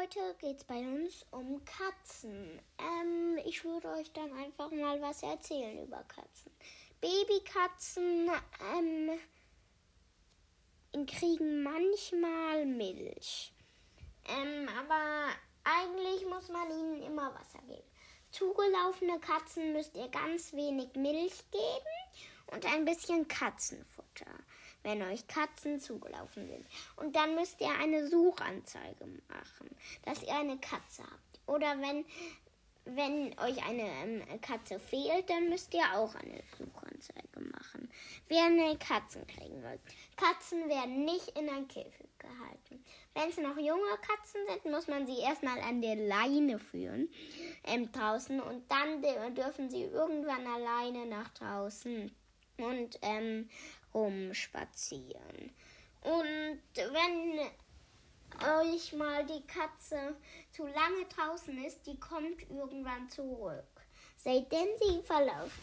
Heute geht es bei uns um Katzen. Ähm, ich würde euch dann einfach mal was erzählen über Katzen. Babykatzen ähm, kriegen manchmal Milch. Ähm, aber eigentlich muss man ihnen immer Wasser geben. Zugelaufene Katzen müsst ihr ganz wenig Milch geben und ein bisschen Katzenfutter, wenn euch Katzen zugelaufen sind. Und dann müsst ihr eine Suchanzeige machen, dass ihr eine Katze habt. Oder wenn, wenn euch eine ähm, Katze fehlt, dann müsst ihr auch eine Suchanzeige machen. Wer eine Katzen kriegen will. Katzen werden nicht in ein Käfig gehalten. Wenn es noch junge Katzen sind, muss man sie erstmal an der Leine führen ähm, draußen und dann dürfen sie irgendwann alleine nach draußen und ähm, rumspazieren. Und wenn euch mal die Katze zu lange draußen ist, die kommt irgendwann zurück. Seitdem sie verläuft,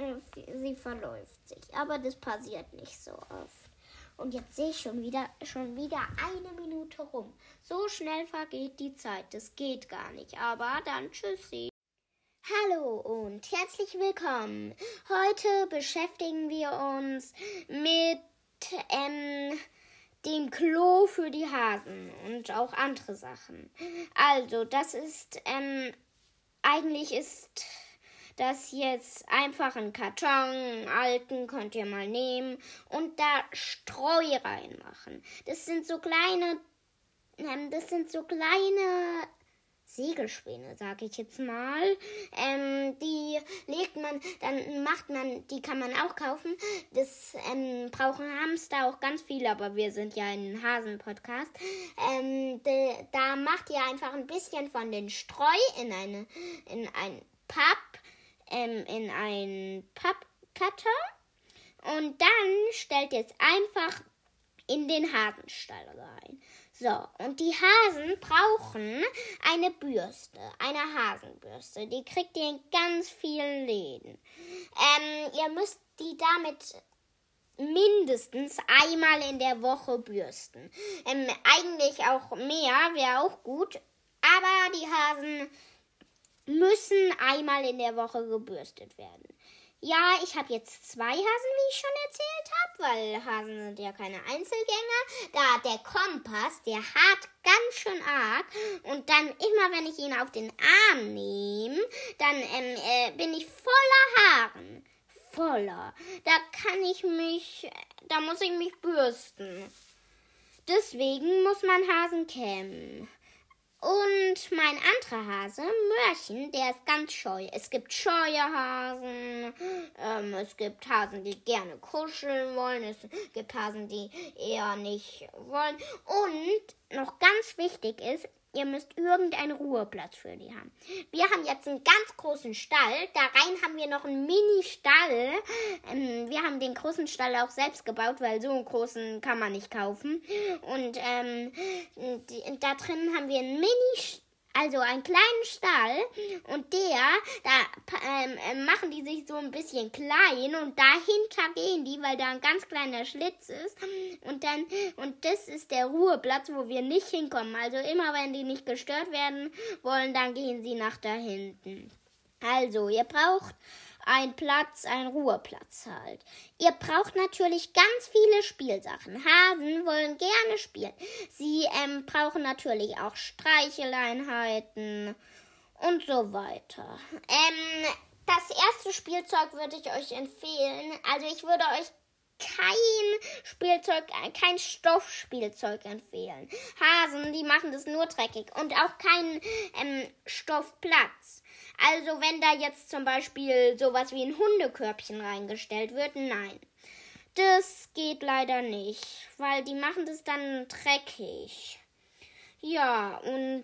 äh, sie verläuft sich. Aber das passiert nicht so oft. Und jetzt sehe ich schon wieder, schon wieder eine Minute rum. So schnell vergeht die Zeit. Das geht gar nicht. Aber dann tschüssi. Hallo und herzlich willkommen. Heute beschäftigen wir uns mit ähm, dem Klo für die Hasen und auch andere Sachen. Also, das ist ähm, eigentlich ist das jetzt einfach einen Karton, alten könnt ihr mal nehmen und da Streu reinmachen. Das sind so kleine, ähm, das sind so kleine Segelspäne, sage ich jetzt mal. Ähm, die legt man, dann macht man, die kann man auch kaufen. Das ähm, brauchen Hamster auch ganz viel, aber wir sind ja ein Hasen-Podcast. Ähm, da macht ihr einfach ein bisschen von den Streu in eine, in ein Papp ähm, in einen Pappkarton und dann stellt ihr es einfach in den Hasenstall rein. So, und die Hasen brauchen eine Bürste, eine Hasenbürste. Die kriegt ihr in ganz vielen Läden. Ähm, ihr müsst die damit mindestens einmal in der Woche bürsten. Ähm, eigentlich auch mehr, wäre auch gut. Aber die Hasen müssen einmal in der Woche gebürstet werden. Ja, ich habe jetzt zwei Hasen, wie ich schon erzählt habe, weil Hasen sind ja keine Einzelgänger. Da der Kompass, der hart ganz schön arg. Und dann immer, wenn ich ihn auf den Arm nehme, dann ähm, äh, bin ich voller Haaren. Voller. Da kann ich mich, da muss ich mich bürsten. Deswegen muss man Hasen kämmen. Und mein anderer Hase, Mörchen, der ist ganz scheu. Es gibt scheue Hasen, ähm, es gibt Hasen, die gerne kuscheln wollen, es gibt Hasen, die eher nicht wollen. Und noch ganz wichtig ist, Ihr müsst irgendeinen Ruheplatz für die haben. Wir haben jetzt einen ganz großen Stall. Da rein haben wir noch einen Mini-Stall. Ähm, wir haben den großen Stall auch selbst gebaut, weil so einen großen kann man nicht kaufen. Und ähm, die, da drin haben wir einen Mini-Stall also einen kleinen Stall und der, da ähm, äh, machen die sich so ein bisschen klein und dahinter gehen die, weil da ein ganz kleiner Schlitz ist und dann, und das ist der Ruheplatz, wo wir nicht hinkommen. Also immer wenn die nicht gestört werden wollen, dann gehen sie nach da hinten. Also, ihr braucht ein Platz, ein Ruheplatz halt. Ihr braucht natürlich ganz viele Spielsachen. Hasen wollen gerne spielen. Sie ähm, brauchen natürlich auch Streicheleinheiten und so weiter. Ähm, das erste Spielzeug würde ich euch empfehlen. Also ich würde euch kein Spielzeug, kein Stoffspielzeug empfehlen. Hasen, die machen das nur dreckig und auch kein ähm, Stoffplatz. Also wenn da jetzt zum Beispiel sowas wie ein Hundekörbchen reingestellt wird, nein. Das geht leider nicht, weil die machen das dann dreckig. Ja, und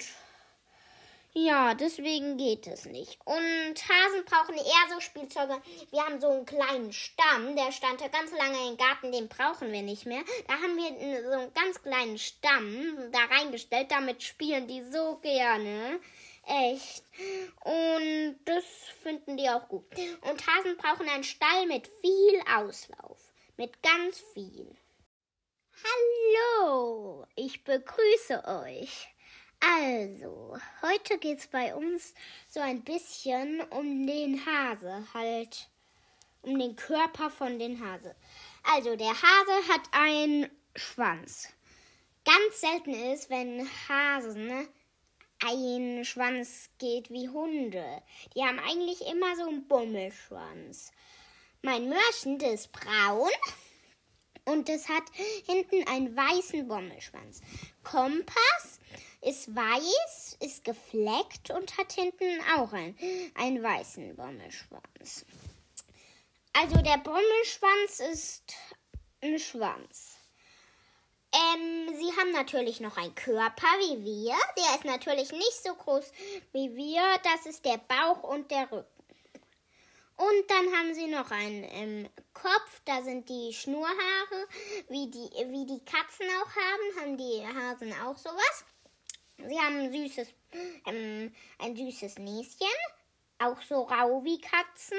ja, deswegen geht es nicht. Und Hasen brauchen eher so Spielzeuge. Wir haben so einen kleinen Stamm, der stand da ganz lange im Garten, den brauchen wir nicht mehr. Da haben wir so einen ganz kleinen Stamm da reingestellt, damit spielen die so gerne. Echt. Und das finden die auch gut. Und Hasen brauchen einen Stall mit viel Auslauf. Mit ganz viel. Hallo, ich begrüße euch. Also, heute geht es bei uns so ein bisschen um den Hase, halt um den Körper von den Hase. Also, der Hase hat einen Schwanz. Ganz selten ist, wenn Hasen ein Schwanz geht wie Hunde. Die haben eigentlich immer so einen Bummelschwanz. Mein Mörchen, das ist braun und es hat hinten einen weißen Bommelschwanz. Kompass ist weiß, ist gefleckt und hat hinten auch einen, einen weißen Bommelschwanz. Also der Bommelschwanz ist ein Schwanz. Ähm, sie haben natürlich noch einen Körper wie wir. Der ist natürlich nicht so groß wie wir. Das ist der Bauch und der Rücken. Und dann haben sie noch einen ähm, Kopf, da sind die Schnurhaare, wie die, wie die Katzen auch haben, haben die Hasen auch sowas. Sie haben ein süßes, ähm, ein süßes Näschen, auch so rau wie Katzen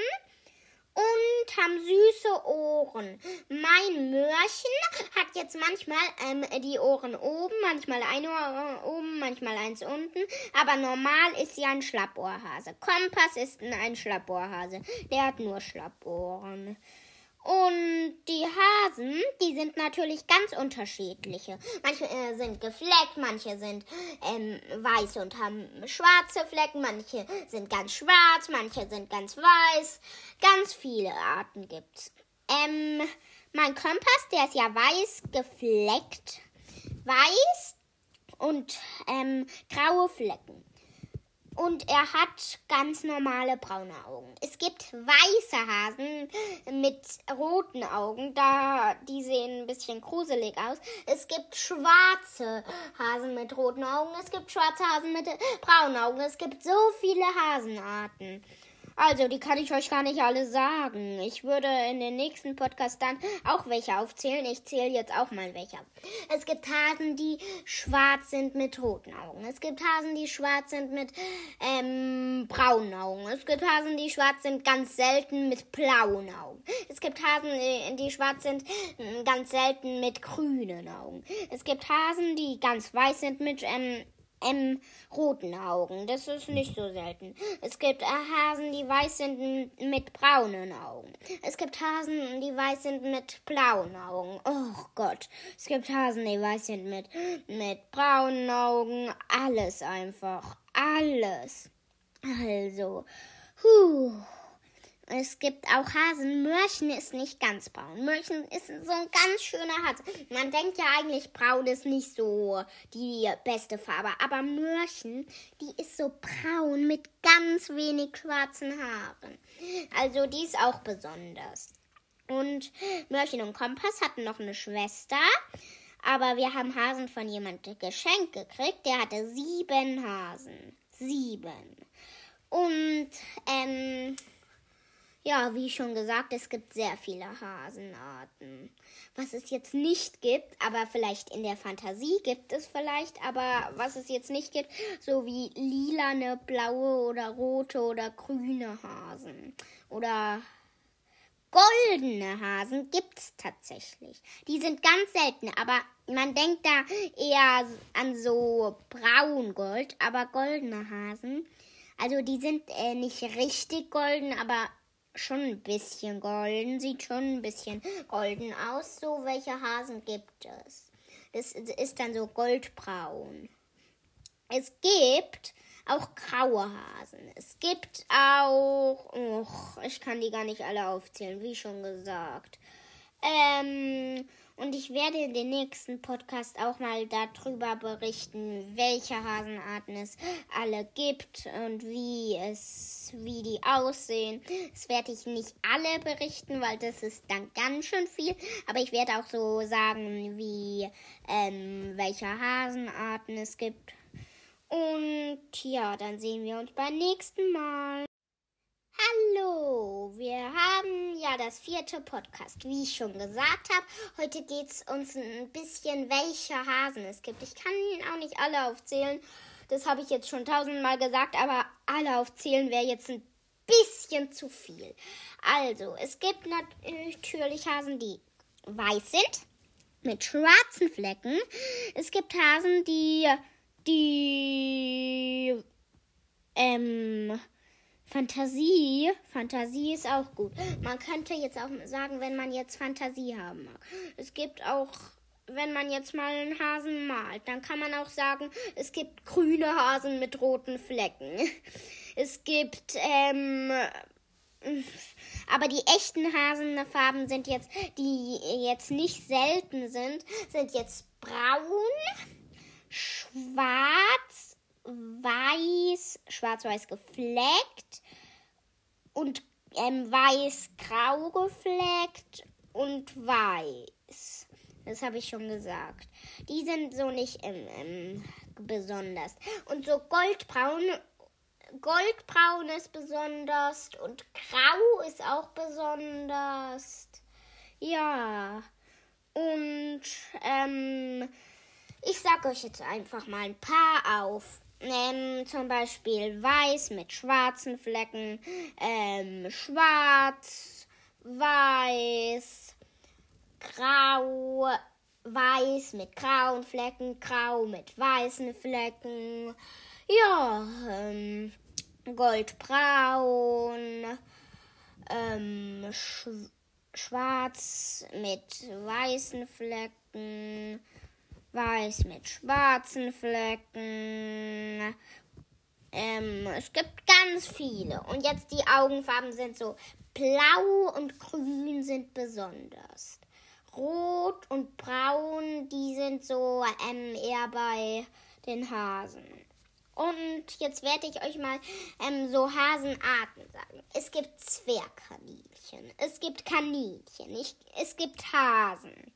und haben süße Ohren. Mein Mörchen hat jetzt manchmal ähm, die Ohren oben, manchmal ein Ohr oben, manchmal eins unten, aber normal ist sie ein Schlappohrhase. Kompass ist ein Schlappohrhase, der hat nur Schlappohren. Und die Hasen, die sind natürlich ganz unterschiedliche. Manche äh, sind gefleckt, manche sind ähm, weiß und haben schwarze Flecken, manche sind ganz schwarz, manche sind ganz weiß. Ganz viele Arten gibt's. Ähm, mein Kompass, der ist ja weiß gefleckt. Weiß und ähm, graue Flecken und er hat ganz normale braune Augen. Es gibt weiße Hasen mit roten Augen, da die sehen ein bisschen gruselig aus. Es gibt schwarze Hasen mit roten Augen, es gibt schwarze Hasen mit braunen Augen. Es gibt so viele Hasenarten. Also, die kann ich euch gar nicht alle sagen. Ich würde in den nächsten Podcast dann auch welche aufzählen. Ich zähle jetzt auch mal welche. Es gibt Hasen, die schwarz sind mit roten Augen. Es gibt Hasen, die schwarz sind mit ähm, braunen Augen. Es gibt Hasen, die schwarz sind ganz selten mit blauen Augen. Es gibt Hasen, die schwarz sind ganz selten mit grünen Augen. Es gibt Hasen, die ganz weiß sind mit ähm, ähm, roten Augen. Das ist nicht so selten. Es gibt äh, Hasen, die weiß sind mit braunen Augen. Es gibt Hasen, die weiß sind mit blauen Augen. Oh Gott. Es gibt Hasen, die weiß sind mit, mit braunen Augen. Alles einfach. Alles. Also. Huh. Es gibt auch Hasen. Mörchen ist nicht ganz braun. Mörchen ist so ein ganz schöner Hase. Man denkt ja eigentlich, braun ist nicht so die beste Farbe. Aber Mörchen, die ist so braun mit ganz wenig schwarzen Haaren. Also die ist auch besonders. Und Mörchen und Kompass hatten noch eine Schwester. Aber wir haben Hasen von jemandem geschenkt gekriegt. Der hatte sieben Hasen. Sieben. Und, ähm, ja, wie schon gesagt, es gibt sehr viele Hasenarten. Was es jetzt nicht gibt, aber vielleicht in der Fantasie gibt es vielleicht, aber was es jetzt nicht gibt, so wie lilane, blaue oder rote oder grüne Hasen. Oder goldene Hasen gibt es tatsächlich. Die sind ganz selten, aber man denkt da eher an so braun-gold, aber goldene Hasen. Also die sind äh, nicht richtig golden, aber schon ein bisschen golden, sieht schon ein bisschen golden aus. So, welche Hasen gibt es? Das ist dann so goldbraun. Es gibt auch graue Hasen. Es gibt auch, och, ich kann die gar nicht alle aufzählen, wie schon gesagt. Ähm, und ich werde in den nächsten Podcast auch mal darüber berichten, welche Hasenarten es alle gibt und wie es, wie die aussehen. Das werde ich nicht alle berichten, weil das ist dann ganz schön viel. Aber ich werde auch so sagen, wie, ähm, welche Hasenarten es gibt. Und ja, dann sehen wir uns beim nächsten Mal. Hallo, wir haben ja das vierte Podcast, wie ich schon gesagt habe. Heute geht es uns ein bisschen, welche Hasen es gibt. Ich kann Ihnen auch nicht alle aufzählen. Das habe ich jetzt schon tausendmal gesagt, aber alle aufzählen wäre jetzt ein bisschen zu viel. Also, es gibt natürlich Hasen, die weiß sind, mit schwarzen Flecken. Es gibt Hasen, die, die ähm, Fantasie. Fantasie ist auch gut. Man könnte jetzt auch sagen, wenn man jetzt Fantasie haben mag. Es gibt auch, wenn man jetzt mal einen Hasen malt, dann kann man auch sagen, es gibt grüne Hasen mit roten Flecken. Es gibt, ähm, aber die echten Hasenfarben sind jetzt, die jetzt nicht selten sind, sind jetzt braun, schwarz, weiß, schwarz-weiß gefleckt und ähm, weiß-grau gefleckt und weiß. Das habe ich schon gesagt. Die sind so nicht ähm, ähm, besonders. Und so goldbraun, goldbraun ist besonders und grau ist auch besonders. Ja. Und ähm, ich sag euch jetzt einfach mal ein paar auf. Ähm, zum Beispiel weiß mit schwarzen Flecken, ähm, schwarz, weiß, grau, weiß mit grauen Flecken, grau mit weißen Flecken, ja, ähm, goldbraun, ähm, sch schwarz mit weißen Flecken, weiß mit schwarzen Flecken. Ähm, es gibt ganz viele. Und jetzt die Augenfarben sind so blau und grün sind besonders. Rot und braun, die sind so ähm, eher bei den Hasen. Und jetzt werde ich euch mal ähm, so Hasenarten sagen. Es gibt Zwergkaninchen, es gibt Kaninchen, ich, es gibt Hasen.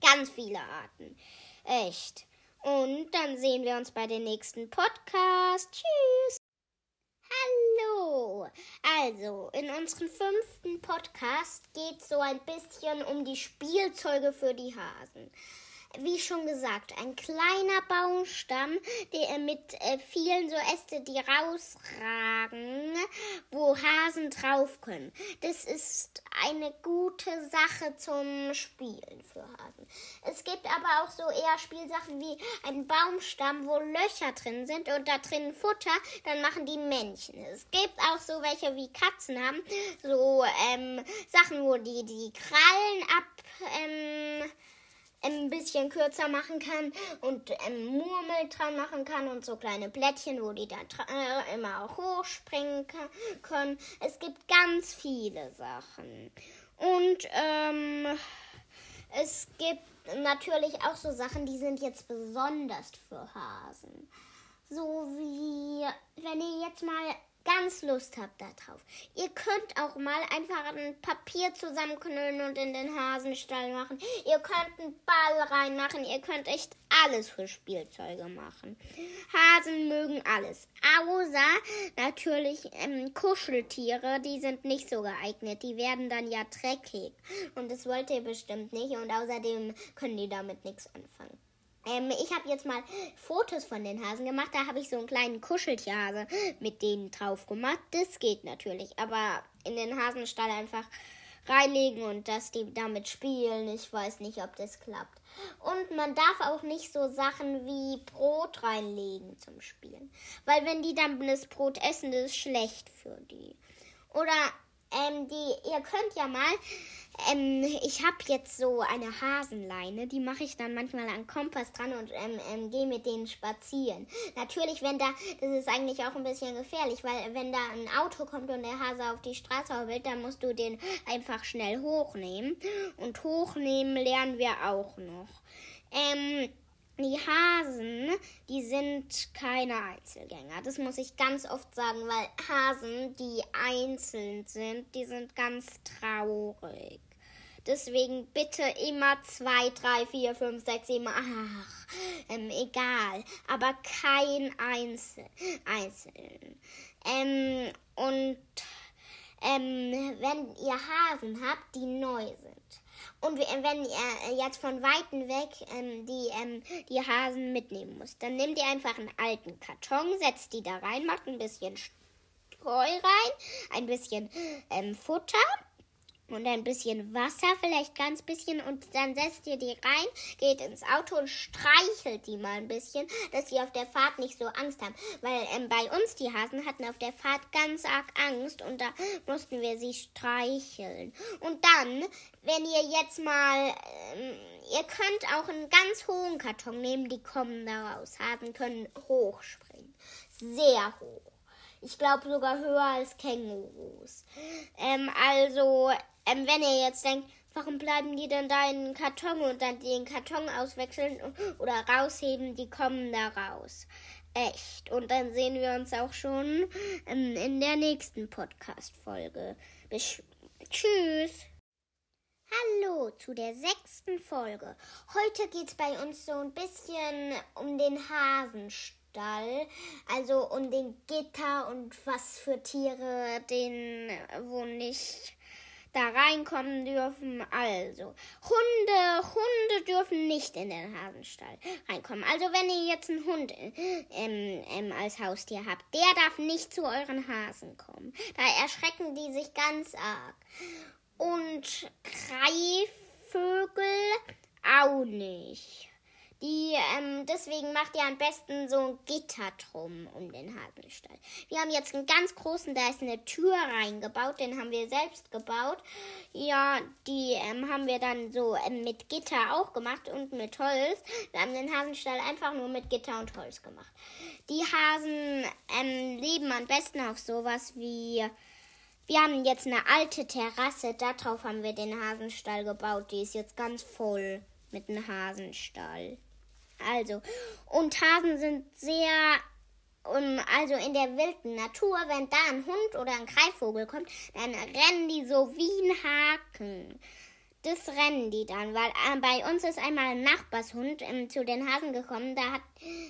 Ganz viele Arten. Echt. Und dann sehen wir uns bei den nächsten Podcast. Tschüss. Hallo. Also, in unserem fünften Podcast geht es so ein bisschen um die Spielzeuge für die Hasen wie schon gesagt, ein kleiner Baumstamm, der mit äh, vielen so Äste, die rausragen, wo Hasen drauf können. Das ist eine gute Sache zum Spielen für Hasen. Es gibt aber auch so eher Spielsachen wie ein Baumstamm, wo Löcher drin sind und da drin Futter, dann machen die Männchen. Es gibt auch so welche wie Katzen haben, so ähm, Sachen, wo die die Krallen ab ähm, ein bisschen kürzer machen kann und ähm, Murmel dran machen kann und so kleine Blättchen, wo die dann äh, immer auch hochspringen können. Es gibt ganz viele Sachen. Und ähm, es gibt natürlich auch so Sachen, die sind jetzt besonders für Hasen. So wie, wenn ihr jetzt mal ganz Lust habt darauf. Ihr könnt auch mal einfach ein Papier zusammenknüllen und in den Hasenstall machen. Ihr könnt einen Ball reinmachen. Ihr könnt echt alles für Spielzeuge machen. Hasen mögen alles. Außer natürlich ähm, Kuscheltiere, die sind nicht so geeignet. Die werden dann ja dreckig. Und das wollt ihr bestimmt nicht. Und außerdem können die damit nichts anfangen. Ähm, ich habe jetzt mal Fotos von den Hasen gemacht. Da habe ich so einen kleinen Kuscheltierhase mit denen drauf gemacht. Das geht natürlich. Aber in den Hasenstall einfach reinlegen und dass die damit spielen. Ich weiß nicht, ob das klappt. Und man darf auch nicht so Sachen wie Brot reinlegen zum Spielen. Weil wenn die dann das Brot essen, das ist schlecht für die. Oder ähm, die, ihr könnt ja mal ähm, ich habe jetzt so eine Hasenleine, die mache ich dann manchmal an Kompass dran und ähm, ähm, gehe mit denen spazieren. Natürlich, wenn da, das ist eigentlich auch ein bisschen gefährlich, weil wenn da ein Auto kommt und der Hase auf die Straße hoppelt, dann musst du den einfach schnell hochnehmen. Und hochnehmen lernen wir auch noch. Ähm, die Hasen, die sind keine Einzelgänger. Das muss ich ganz oft sagen, weil Hasen, die einzeln sind, die sind ganz traurig. Deswegen bitte immer zwei, drei, vier, fünf, sechs, sieben, ach, ähm, egal. Aber kein Einzel Einzelnen. Ähm, und ähm, wenn ihr Hasen habt, die neu sind. Und wenn ihr jetzt von Weitem weg ähm, die, ähm, die Hasen mitnehmen müsst, dann nehmt ihr einfach einen alten Karton, setzt die da rein, macht ein bisschen Streu rein, ein bisschen ähm, Futter und ein bisschen Wasser, vielleicht ganz bisschen und dann setzt ihr die rein, geht ins Auto und streichelt die mal ein bisschen, dass sie auf der Fahrt nicht so Angst haben, weil ähm, bei uns die Hasen hatten auf der Fahrt ganz arg Angst und da mussten wir sie streicheln. Und dann, wenn ihr jetzt mal, ähm, ihr könnt auch einen ganz hohen Karton nehmen, die kommen da raus. Hasen können hochspringen, sehr hoch. Ich glaube sogar höher als Kängurus. Ähm, also, ähm, wenn ihr jetzt denkt, warum bleiben die denn da in den Karton und dann den Karton auswechseln oder rausheben, die kommen da raus. Echt. Und dann sehen wir uns auch schon ähm, in der nächsten Podcast-Folge. Tschüss. Hallo zu der sechsten Folge. Heute geht es bei uns so ein bisschen um den Hasenstall. Stall, also um den Gitter und was für Tiere den wo nicht da reinkommen dürfen. Also, Hunde, Hunde dürfen nicht in den Hasenstall reinkommen. Also, wenn ihr jetzt einen Hund ähm, ähm, als Haustier habt, der darf nicht zu euren Hasen kommen. Da erschrecken die sich ganz arg. Und Greifvögel auch nicht. Die, ähm, deswegen macht ihr am besten so ein Gitter drum um den Hasenstall. Wir haben jetzt einen ganz großen, da ist eine Tür reingebaut, den haben wir selbst gebaut. Ja, die ähm, haben wir dann so ähm, mit Gitter auch gemacht und mit Holz. Wir haben den Hasenstall einfach nur mit Gitter und Holz gemacht. Die Hasen ähm, leben am besten auf sowas wie wir haben jetzt eine alte Terrasse, darauf haben wir den Hasenstall gebaut. Die ist jetzt ganz voll mit einem Hasenstall. Also, und Hasen sind sehr, um, also in der wilden Natur, wenn da ein Hund oder ein Greifvogel kommt, dann rennen die so wie ein Haken. Das rennen die dann, weil äh, bei uns ist einmal ein Nachbarshund ähm, zu den Hasen gekommen, da hat,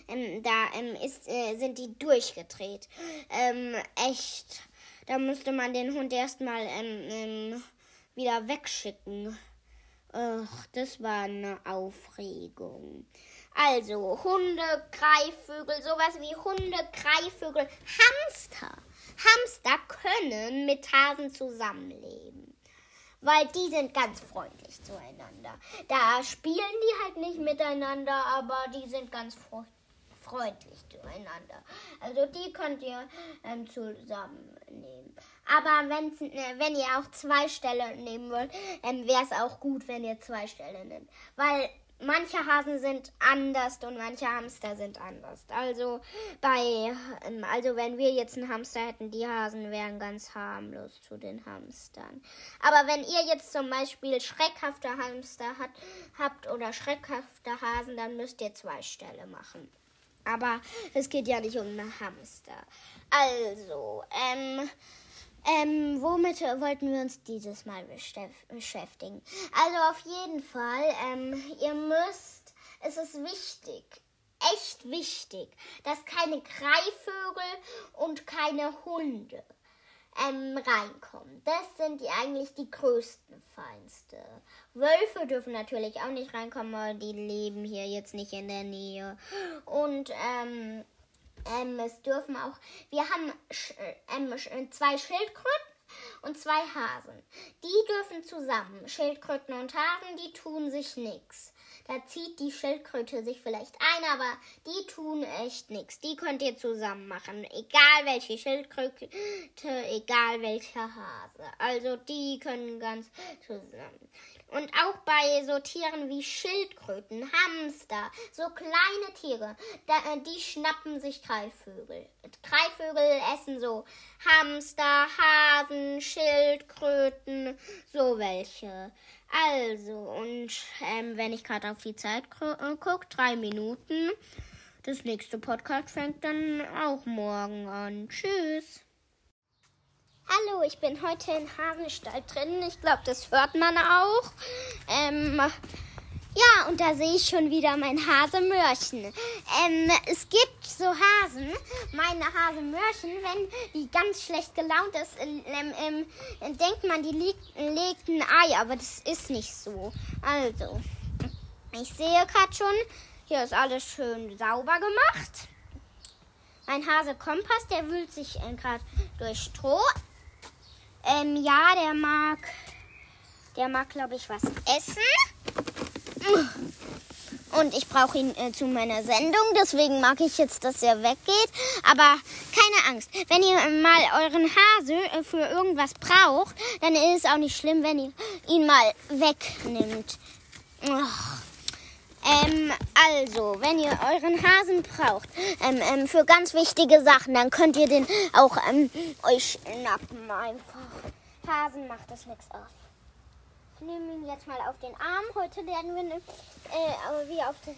ähm, da ähm, ist, äh, sind die durchgedreht. Ähm, echt, da musste man den Hund erstmal ähm, ähm, wieder wegschicken. Ach, das war eine Aufregung. Also Hunde, Greifvögel, sowas wie Hunde, Greifvögel, Hamster. Hamster können mit Hasen zusammenleben. Weil die sind ganz freundlich zueinander. Da spielen die halt nicht miteinander, aber die sind ganz freundlich zueinander. Also die könnt ihr ähm, zusammennehmen. Aber äh, wenn ihr auch zwei Stellen nehmen wollt, ähm, wäre es auch gut, wenn ihr zwei Stellen nehmt. Weil manche Hasen sind anders und manche Hamster sind anders. Also bei, ähm, also wenn wir jetzt einen Hamster hätten, die Hasen wären ganz harmlos zu den Hamstern. Aber wenn ihr jetzt zum Beispiel schreckhafte Hamster hat, habt oder schreckhafte Hasen, dann müsst ihr zwei Ställe machen. Aber es geht ja nicht um einen Hamster. Also, ähm, ähm, womit wollten wir uns dieses Mal beschäftigen? Also auf jeden Fall, ähm, ihr müsst, es ist wichtig, echt wichtig, dass keine Greifvögel und keine Hunde ähm, reinkommen. Das sind die eigentlich die größten Feinste. Wölfe dürfen natürlich auch nicht reinkommen, weil die leben hier jetzt nicht in der Nähe. Und ähm, ähm, es dürfen auch, wir haben äh, ähm, äh, zwei Schildkröten und zwei Hasen. Die dürfen zusammen. Schildkröten und Hasen, die tun sich nichts. Da zieht die Schildkröte sich vielleicht ein, aber die tun echt nichts. Die könnt ihr zusammen machen. Egal welche Schildkröte, egal welcher Hase. Also die können ganz zusammen. Und auch bei so Tieren wie Schildkröten, Hamster, so kleine Tiere, da, äh, die schnappen sich Greifvögel. Greifvögel essen so Hamster, Hasen, Schildkröten, so welche. Also, und ähm, wenn ich gerade auf die Zeit äh, gucke, drei Minuten. Das nächste Podcast fängt dann auch morgen an. Tschüss. Hallo, ich bin heute in Hasenstall drin. Ich glaube, das hört man auch. Ähm, ja, und da sehe ich schon wieder mein Hasemörchen. Ähm, es gibt so Hasen, meine Hasemörchen, wenn die ganz schlecht gelaunt ist, ähm, ähm, denkt man, die legt, legt ein Ei, aber das ist nicht so. Also, ich sehe gerade schon, hier ist alles schön sauber gemacht. Mein Hase Kompass, der wühlt sich äh, gerade durch Stroh. Ähm, ja, der mag Der mag, glaube ich, was essen. Und ich brauche ihn äh, zu meiner Sendung. Deswegen mag ich jetzt, dass er weggeht. Aber keine Angst. Wenn ihr mal euren Hase äh, für irgendwas braucht, dann ist es auch nicht schlimm, wenn ihr ihn mal wegnimmt. Ähm, also, wenn ihr euren Hasen braucht ähm, ähm, für ganz wichtige Sachen, dann könnt ihr den auch ähm, euch schnappen einfach. Hasen macht das nichts aus. Ich nehme ihn jetzt mal auf den Arm. Heute lernen wir äh, wie auf den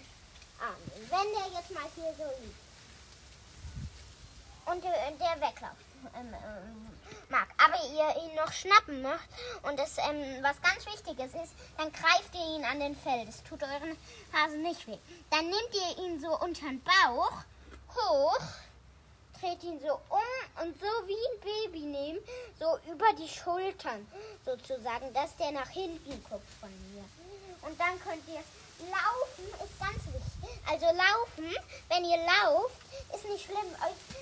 Arm. Wenn der jetzt mal hier so liegt und äh, der wegläuft ähm, ähm, mag, aber ihr ihn noch schnappen macht und das ähm, was ganz Wichtiges ist, dann greift ihr ihn an den Fell. Das tut euren Hasen nicht weh. Dann nehmt ihr ihn so unter den Bauch hoch dreht ihn so um und so wie ein Baby nehmen, so über die Schultern sozusagen, dass der nach hinten guckt von mir. Und dann könnt ihr laufen, ist ganz wichtig. Also laufen, wenn ihr lauft, ist nicht schlimm.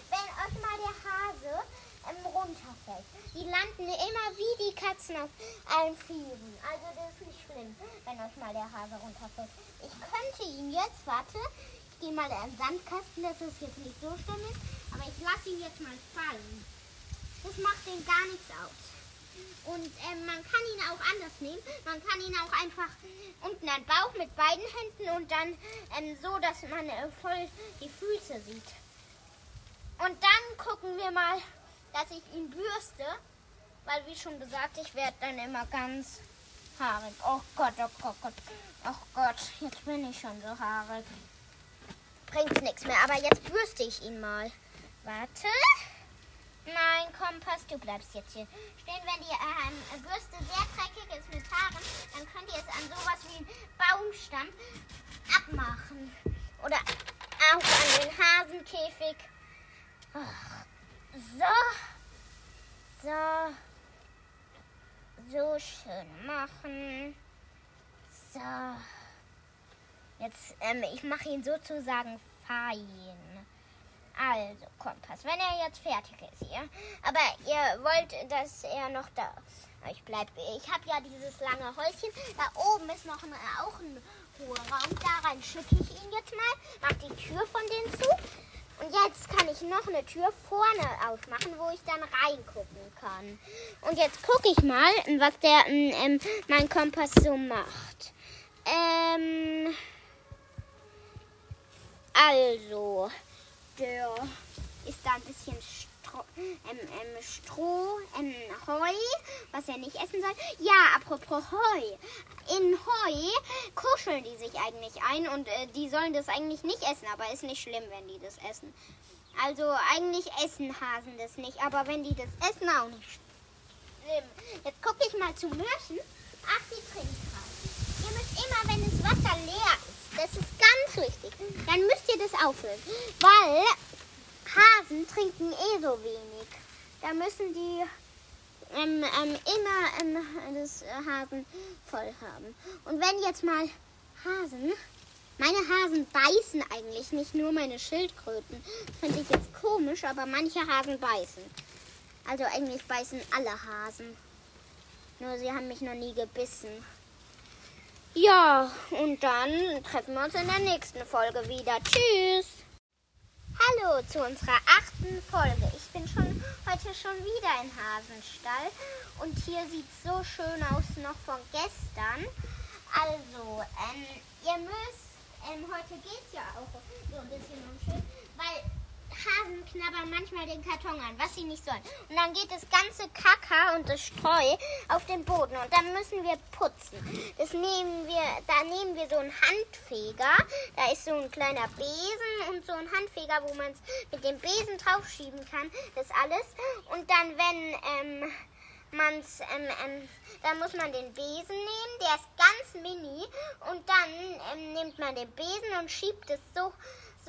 wenn euch mal der Hase ähm, runterfällt. Die landen immer wie die Katzen auf allen Vieren. Also das ist nicht schlimm, wenn euch mal der Hase runterfällt. Ich könnte ihn jetzt, warte, ich gehe mal in den Sandkasten, dass es jetzt nicht so schlimm ist. Aber ich lasse ihn jetzt mal fallen. Das macht ihm gar nichts aus. Und ähm, man kann ihn auch anders nehmen. Man kann ihn auch einfach unten an den Bauch mit beiden Händen und dann ähm, so, dass man äh, voll die Füße sieht. Und dann gucken wir mal, dass ich ihn bürste. Weil wie schon gesagt, ich werde dann immer ganz haarig. Oh Gott, oh Gott, oh Gott. Oh Gott, jetzt bin ich schon so haarig. Bringt nichts mehr, aber jetzt bürste ich ihn mal. Warte. Nein, Kompass, du bleibst jetzt hier stehen. Wenn die ähm, Bürste sehr dreckig ist mit Haaren, dann könnt ihr es an sowas wie einen Baumstamm abmachen. Oder auch an den Hasenkäfig. So. So. So schön machen. So. Jetzt, ähm, ich mache ihn sozusagen fein. Also, Kompass, wenn er jetzt fertig ist hier. Aber ihr wollt, dass er noch da ich bleib. Ich habe ja dieses lange Häuschen. Da oben ist noch ein, auch ein hoher Raum. Da rein schicke ich ihn jetzt mal. Mach die Tür von denen zu. Und jetzt kann ich noch eine Tür vorne aufmachen, wo ich dann reingucken kann. Und jetzt gucke ich mal, was der ähm, mein Kompass so macht. Ähm, also, der ist da ein bisschen Ähm, ähm, Stroh ähm, Heu, was er nicht essen soll. Ja, apropos Heu. In Heu kuscheln die sich eigentlich ein und äh, die sollen das eigentlich nicht essen, aber ist nicht schlimm, wenn die das essen. Also eigentlich essen Hasen das nicht, aber wenn die das essen, auch nicht schlimm. Jetzt gucke ich mal zu Mürchen. Ach, die trinkt gerade. Ihr müsst immer, wenn das Wasser leer ist, das ist ganz wichtig. Dann müsst ihr das auffüllen. Weil Hasen trinken eh so wenig. Da müssen die ähm, ähm, immer ähm, das Hasen voll haben. Und wenn jetzt mal Hasen, meine Hasen beißen eigentlich nicht nur meine Schildkröten. Finde ich jetzt komisch, aber manche Hasen beißen. Also eigentlich beißen alle Hasen. Nur sie haben mich noch nie gebissen. Ja, und dann treffen wir uns in der nächsten Folge wieder. Tschüss! Hallo zu unserer achten Folge. Ich bin schon heute schon wieder im Hasenstall und hier sieht es so schön aus noch von gestern. Also, ähm, ihr müsst, ähm, heute geht es ja auch so ein bisschen unschön, weil Hasen knabbern manchmal den Karton an, was sie nicht sollen. Und dann geht das ganze Kaka und das Streu auf den Boden und dann müssen wir putzen. Das nehmen wir, da nehmen wir so einen Handfeger. Da ist so ein kleiner Besen und so ein Handfeger, wo man es mit dem Besen draufschieben kann. Das alles. Und dann, wenn ähm, man's, ähm, ähm, dann muss man den Besen nehmen, der ist ganz mini. Und dann ähm, nimmt man den Besen und schiebt es so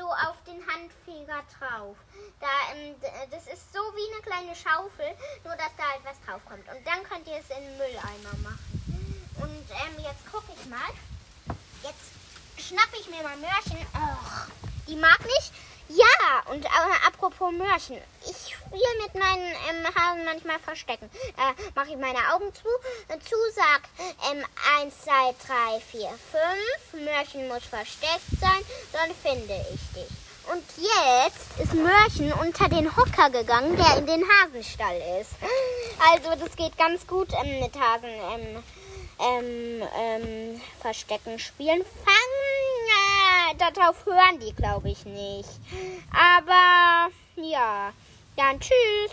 so auf den Handfeger drauf. Da, ähm, das ist so wie eine kleine Schaufel, nur dass da halt was drauf kommt. Und dann könnt ihr es in den Mülleimer machen. Und ähm, jetzt gucke ich mal. Jetzt schnappe ich mir mal Mörchen. Och, die mag nicht. Ja, und äh, apropos Mörchen. Ich will mit meinen ähm, Hasen manchmal verstecken. Da mache ich meine Augen zu, äh, zu sag ähm, 1, 2, 3, 4, 5. Mörchen muss versteckt sein, dann finde ich dich. Und jetzt ist Mörchen unter den Hocker gegangen, der in den Hasenstall ist. Also das geht ganz gut ähm, mit Hasen ähm, ähm, ähm Verstecken spielen. Fangen, äh, darauf hören die, glaube ich, nicht. Aber ja, dann tschüss.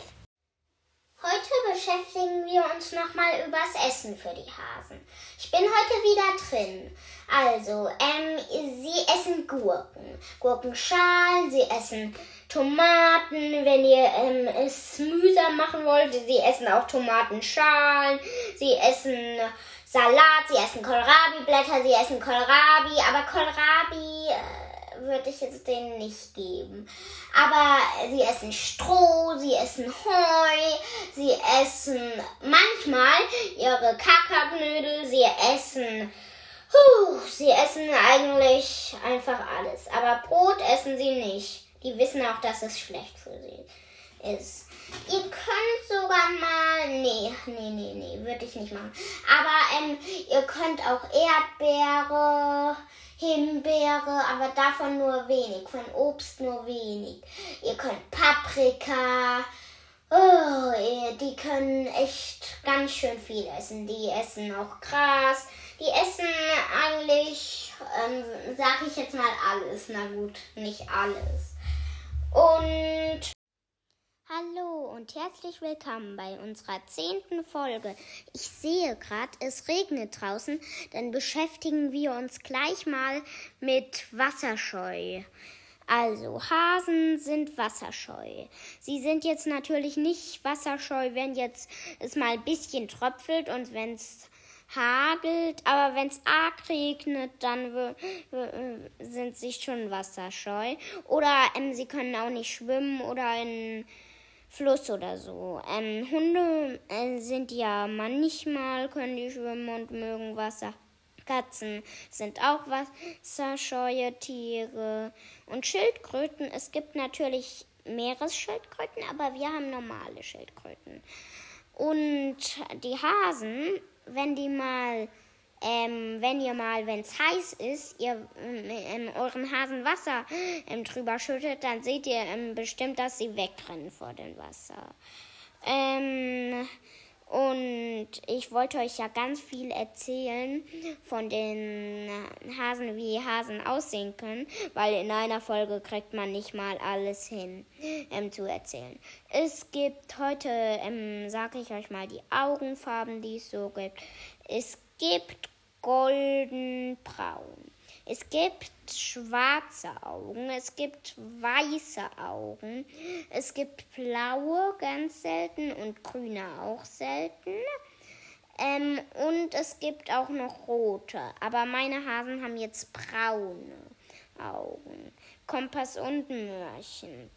Heute beschäftigen wir uns nochmal übers Essen für die Hasen. Ich bin heute wieder drin. Also, ähm, sie essen Gurken, Gurkenschalen, sie essen Tomaten, wenn ihr ähm, es mühsam machen wollt. Sie essen auch Tomatenschalen, sie essen Salat, sie essen Kohlrabi-Blätter, sie essen Kohlrabi, aber Kohlrabi... Äh, würde ich jetzt denen nicht geben. Aber sie essen Stroh, sie essen Heu, sie essen manchmal ihre Kakaoknödel, sie essen, huh, sie essen eigentlich einfach alles. Aber Brot essen sie nicht. Die wissen auch, dass es schlecht für sie ist. Ihr könnt sogar mal. Nee, nee, nee, nee, würde ich nicht machen. Aber ähm, ihr könnt auch Erdbeere, Himbeere, aber davon nur wenig, von Obst nur wenig. Ihr könnt Paprika, oh, die können echt ganz schön viel essen. Die essen auch Gras, die essen eigentlich, ähm, sag ich jetzt mal alles, na gut, nicht alles. Und Hallo und herzlich willkommen bei unserer zehnten Folge. Ich sehe gerade, es regnet draußen, dann beschäftigen wir uns gleich mal mit Wasserscheu. Also, Hasen sind wasserscheu. Sie sind jetzt natürlich nicht wasserscheu, wenn jetzt es mal ein bisschen tröpfelt und wenn es hagelt, aber wenn es arg regnet, dann sind sie schon wasserscheu. Oder ähm, sie können auch nicht schwimmen oder in Fluss oder so. Ähm, Hunde äh, sind ja manchmal, können die schwimmen und mögen Wasser. Katzen sind auch wasserscheue Tiere. Und Schildkröten, es gibt natürlich Meeresschildkröten, aber wir haben normale Schildkröten. Und die Hasen, wenn die mal ähm, wenn ihr mal, wenn es heiß ist, ihr ähm, euren Hasen Wasser ähm, drüber schüttet, dann seht ihr ähm, bestimmt, dass sie wegrennen vor dem Wasser. Ähm, und ich wollte euch ja ganz viel erzählen von den Hasen, wie Hasen aussehen können, weil in einer Folge kriegt man nicht mal alles hin ähm, zu erzählen. Es gibt heute, sage ich euch mal, die Augenfarben, die es so gibt. Es gibt goldenbraun. Es gibt schwarze Augen, es gibt weiße Augen, es gibt blaue ganz selten und grüne auch selten. Ähm, und es gibt auch noch rote, aber meine Hasen haben jetzt braune Augen. Kompass und Mörchen.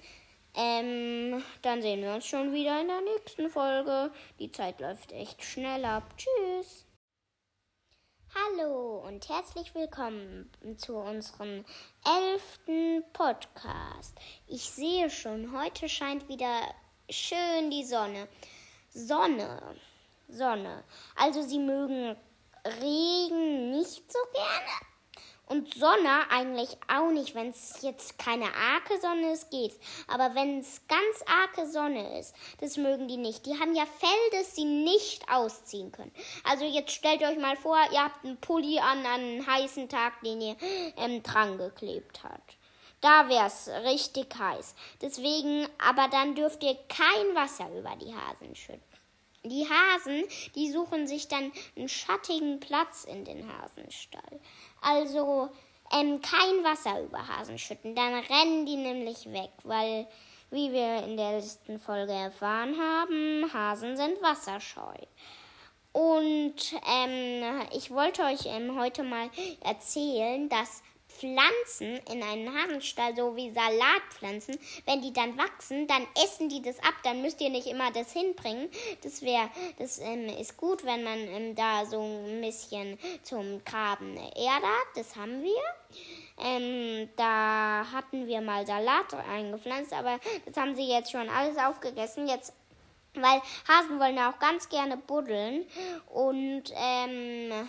Ähm, dann sehen wir uns schon wieder in der nächsten Folge. Die Zeit läuft echt schnell ab. Tschüss. Hallo und herzlich willkommen zu unserem elften Podcast. Ich sehe schon, heute scheint wieder schön die Sonne. Sonne, Sonne. Also Sie mögen Regen nicht so gerne? Und Sonne eigentlich auch nicht, wenn es jetzt keine arge Sonne ist, geht's. Aber wenn es ganz arge Sonne ist, das mögen die nicht. Die haben ja Fell, das sie nicht ausziehen können. Also jetzt stellt euch mal vor, ihr habt einen Pulli an, an einen heißen Tag, den ihr ähm, dran geklebt habt. Da wär's richtig heiß. Deswegen, aber dann dürft ihr kein Wasser über die Hasen schütten. Die Hasen, die suchen sich dann einen schattigen Platz in den Hasenstall. Also ähm, kein Wasser über Hasen schütten, dann rennen die nämlich weg, weil, wie wir in der letzten Folge erfahren haben, Hasen sind wasserscheu. Und ähm, ich wollte euch ähm, heute mal erzählen, dass Pflanzen in einen Hasenstall, so wie Salatpflanzen, wenn die dann wachsen, dann essen die das ab. Dann müsst ihr nicht immer das hinbringen. Das wäre, das ähm, ist gut, wenn man ähm, da so ein bisschen zum Graben Erde hat. Das haben wir. Ähm, da hatten wir mal Salat eingepflanzt, aber das haben sie jetzt schon alles aufgegessen. Jetzt weil Hasen wollen auch ganz gerne buddeln und ähm,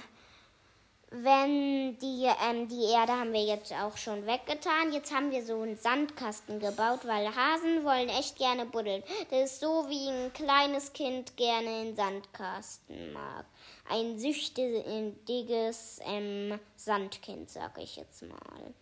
wenn die, ähm, die Erde haben wir jetzt auch schon weggetan. Jetzt haben wir so einen Sandkasten gebaut, weil Hasen wollen echt gerne buddeln. Das ist so wie ein kleines Kind gerne einen Sandkasten mag. Ein süchtiges ähm, Sandkind, sag ich jetzt mal.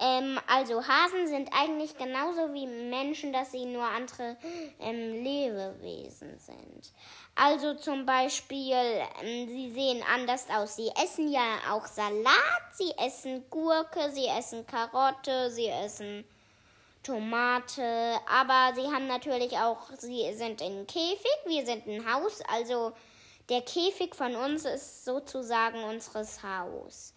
Ähm, also Hasen sind eigentlich genauso wie Menschen, dass sie nur andere ähm, Lebewesen sind. Also zum Beispiel, ähm, sie sehen anders aus. Sie essen ja auch Salat, sie essen Gurke, sie essen Karotte, sie essen Tomate, aber sie haben natürlich auch, sie sind in Käfig, wir sind ein Haus, also der Käfig von uns ist sozusagen unseres Haus.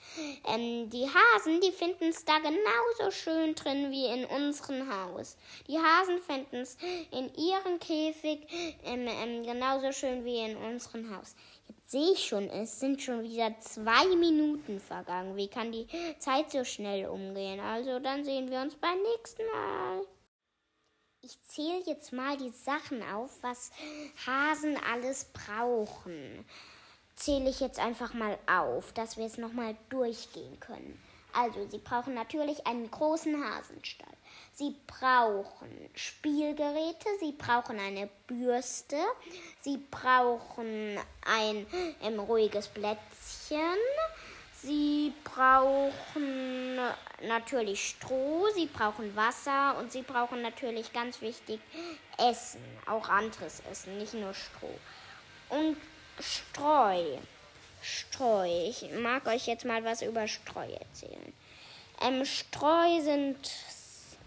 Ähm, die Hasen, die finden es da genauso schön drin wie in unserem Haus. Die Hasen finden es in ihrem Käfig ähm, ähm, genauso schön wie in unserem Haus. Jetzt sehe ich schon, es sind schon wieder zwei Minuten vergangen. Wie kann die Zeit so schnell umgehen? Also dann sehen wir uns beim nächsten Mal. Ich zähle jetzt mal die Sachen auf, was Hasen alles brauchen. Zähle ich jetzt einfach mal auf, dass wir es nochmal durchgehen können. Also, sie brauchen natürlich einen großen Hasenstall. Sie brauchen Spielgeräte, sie brauchen eine Bürste, sie brauchen ein ähm, ruhiges Plätzchen, Sie brauchen natürlich Stroh, sie brauchen Wasser und sie brauchen natürlich ganz wichtig Essen, auch anderes Essen, nicht nur Stroh. Und Streu. Streu. Ich mag euch jetzt mal was über Streu erzählen. Ähm, Streu sind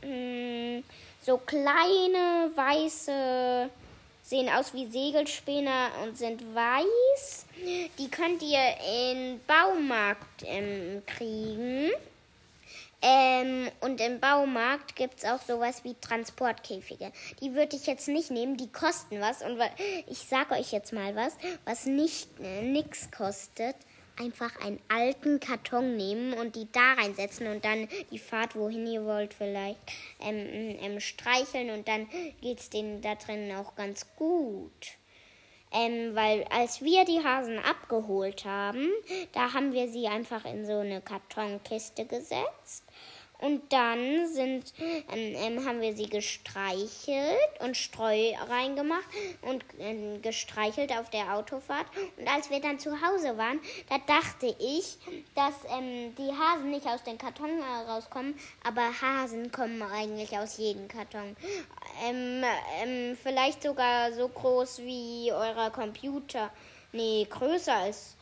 mh, hm, so kleine weiße sehen aus wie Segelspäne und sind weiß. Die könnt ihr im Baumarkt ähm, kriegen. Ähm, und im Baumarkt gibt es auch sowas wie Transportkäfige. Die würde ich jetzt nicht nehmen, die kosten was. Und ich sage euch jetzt mal was, was nicht äh, kostet einfach einen alten Karton nehmen und die da reinsetzen und dann die Fahrt, wohin ihr wollt, vielleicht ähm, ähm, streicheln und dann geht es denen da drinnen auch ganz gut. Ähm, weil als wir die Hasen abgeholt haben, da haben wir sie einfach in so eine Kartonkiste gesetzt und dann sind, ähm, ähm, haben wir sie gestreichelt und Streu reingemacht und äh, gestreichelt auf der Autofahrt. Und als wir dann zu Hause waren, da dachte ich, dass ähm, die Hasen nicht aus den Karton äh, rauskommen, aber Hasen kommen eigentlich aus jedem Karton. Ähm, ähm, vielleicht sogar so groß wie euer Computer. Nee, größer als.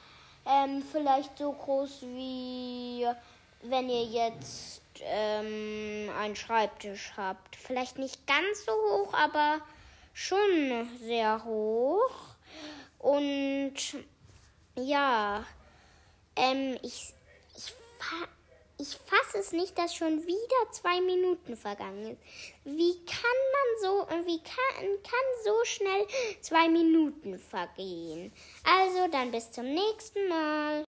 Ähm, vielleicht so groß wie wenn ihr jetzt ähm, einen Schreibtisch habt. Vielleicht nicht ganz so hoch, aber schon sehr hoch. Und ja, ähm, ich, ich, ich fasse es nicht, dass schon wieder zwei Minuten vergangen ist. Wie kann man so, wie kann, kann so schnell zwei Minuten vergehen? Also dann bis zum nächsten Mal.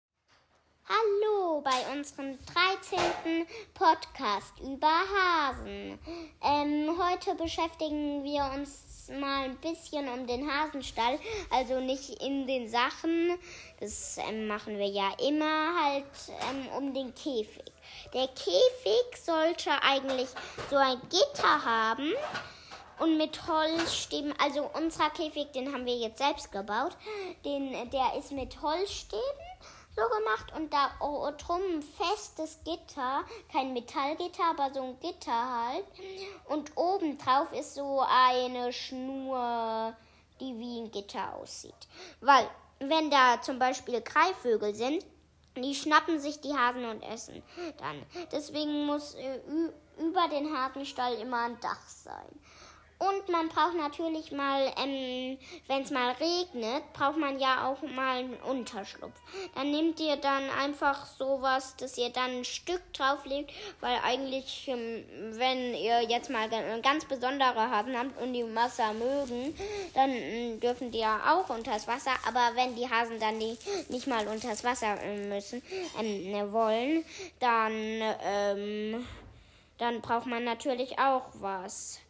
Hallo bei unserem 13. Podcast über Hasen. Ähm, heute beschäftigen wir uns mal ein bisschen um den Hasenstall, also nicht in den Sachen, das ähm, machen wir ja immer, halt ähm, um den Käfig. Der Käfig sollte eigentlich so ein Gitter haben und mit Holzstäben, also unser Käfig, den haben wir jetzt selbst gebaut, den, der ist mit Holzstäben so gemacht und da drum ein festes Gitter, kein Metallgitter, aber so ein Gitter halt. Und oben drauf ist so eine Schnur, die wie ein Gitter aussieht. Weil, wenn da zum Beispiel Greifvögel sind, die schnappen sich die Hasen und essen dann. Deswegen muss äh, über den Hasenstall immer ein Dach sein. Und man braucht natürlich mal, ähm, wenn es mal regnet, braucht man ja auch mal einen Unterschlupf. Dann nehmt ihr dann einfach sowas, dass ihr dann ein Stück drauflegt, weil eigentlich, ähm, wenn ihr jetzt mal ganz besondere haben habt und die Wasser mögen, dann äh, dürfen die ja auch unters Wasser. Aber wenn die Hasen dann die, nicht mal unters Wasser äh, müssen, ähm, ne, wollen, dann, ähm, dann braucht man natürlich auch was.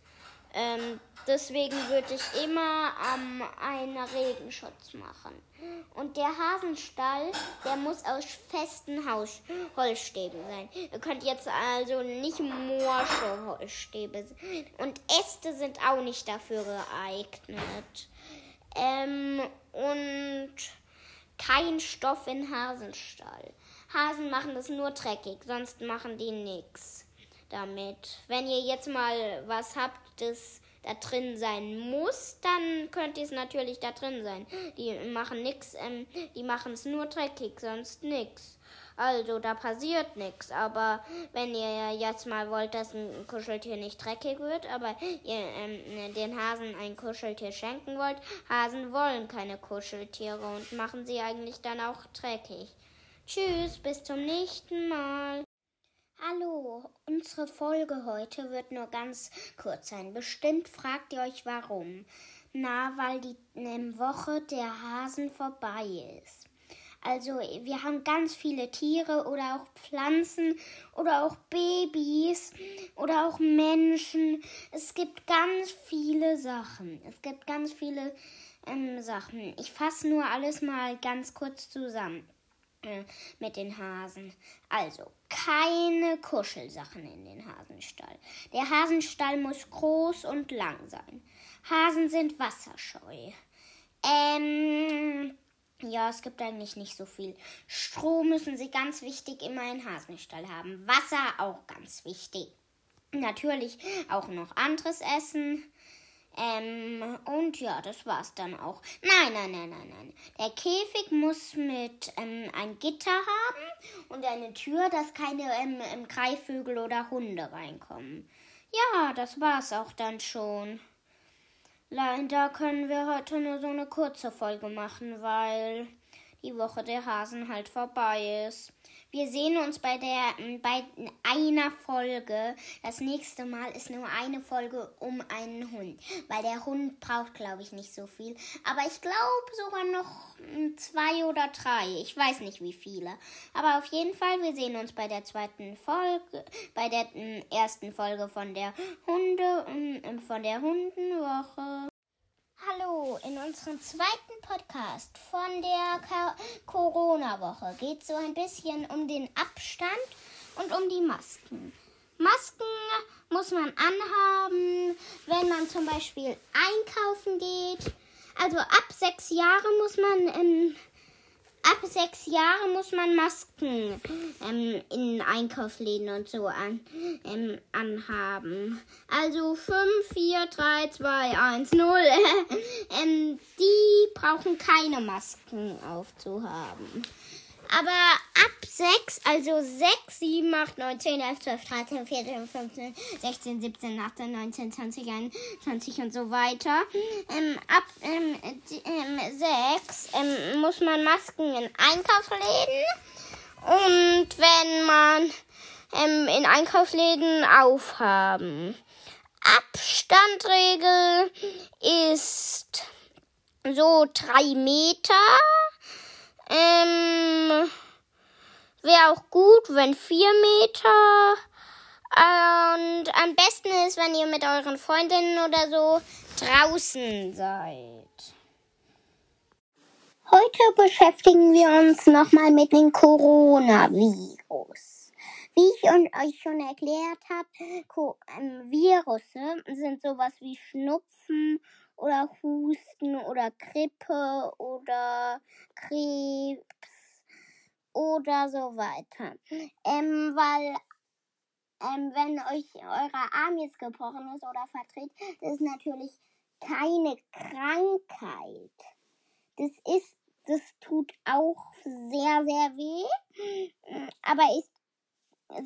Ähm, deswegen würde ich immer ähm, einen Regenschutz machen. Und der Hasenstall, der muss aus festen Haus Holzstäben sein. Ihr könnt jetzt also nicht morsche Holzstäbe sein. Und Äste sind auch nicht dafür geeignet. Ähm, und kein Stoff in Hasenstall. Hasen machen das nur dreckig, sonst machen die nichts damit. Wenn ihr jetzt mal was habt, das da drin sein muss, dann könnte es natürlich da drin sein. Die machen nichts, ähm, die machen es nur dreckig, sonst nichts. Also da passiert nichts. Aber wenn ihr jetzt mal wollt, dass ein Kuscheltier nicht dreckig wird, aber ihr ähm, den Hasen ein Kuscheltier schenken wollt, Hasen wollen keine Kuscheltiere und machen sie eigentlich dann auch dreckig. Tschüss, bis zum nächsten Mal. Hallo, unsere Folge heute wird nur ganz kurz sein. Bestimmt fragt ihr euch warum. Na, weil die ähm, Woche der Hasen vorbei ist. Also wir haben ganz viele Tiere oder auch Pflanzen oder auch Babys oder auch Menschen. Es gibt ganz viele Sachen. Es gibt ganz viele ähm, Sachen. Ich fasse nur alles mal ganz kurz zusammen. Mit den Hasen. Also, keine Kuschelsachen in den Hasenstall. Der Hasenstall muss groß und lang sein. Hasen sind wasserscheu. Ähm, ja, es gibt eigentlich nicht so viel. Stroh müssen sie ganz wichtig immer in Hasenstall haben. Wasser auch ganz wichtig. Natürlich auch noch anderes Essen. Ähm, und ja, das war's dann auch. Nein, nein, nein, nein, nein. Der Käfig muss mit ähm, ein Gitter haben und eine Tür, dass keine ähm, ähm, Greifvögel oder Hunde reinkommen. Ja, das war's auch dann schon. Leider können wir heute nur so eine kurze Folge machen, weil die Woche der Hasen halt vorbei ist. Wir sehen uns bei der bei einer Folge. Das nächste Mal ist nur eine Folge um einen Hund, weil der Hund braucht, glaube ich, nicht so viel. Aber ich glaube sogar noch zwei oder drei. Ich weiß nicht wie viele. Aber auf jeden Fall, wir sehen uns bei der zweiten Folge, bei der ersten Folge von der Hunde, von der Hundenwoche. Hallo, in unserem zweiten Podcast von der Corona-Woche geht es so ein bisschen um den Abstand und um die Masken. Masken muss man anhaben, wenn man zum Beispiel einkaufen geht. Also ab sechs Jahren muss man ähm, ab sechs Jahren muss man Masken ähm, in Einkaufsläden und so an, ähm, anhaben. Also 5, 4, 3, 2, 1, 0. ähm, die brauchen keine Masken aufzuhaben. Aber ab 6, also 6, 7, 8, 9, 10, 11, 12, 13, 14, 15, 16, 17, 18, 19, 20, 21 und so weiter. Ähm, ab ähm, ähm, 6 ähm, muss man Masken in Einkaufsläden und wenn man ähm, in Einkaufsläden aufhaben. Abstandregel ist so 3 Meter. Ähm, Wäre auch gut, wenn vier Meter. Und am besten ist, wenn ihr mit euren Freundinnen oder so draußen seid. Heute beschäftigen wir uns nochmal mit dem Coronavirus. Wie ich euch schon erklärt habe, ähm, Virusse sind sowas wie Schnupfen oder Husten oder Grippe oder Krebs oder so weiter. Ähm, weil ähm, wenn euch euer Arm jetzt gebrochen ist oder verdreht, das ist natürlich keine Krankheit. Das ist, das tut auch sehr, sehr weh. Aber ist,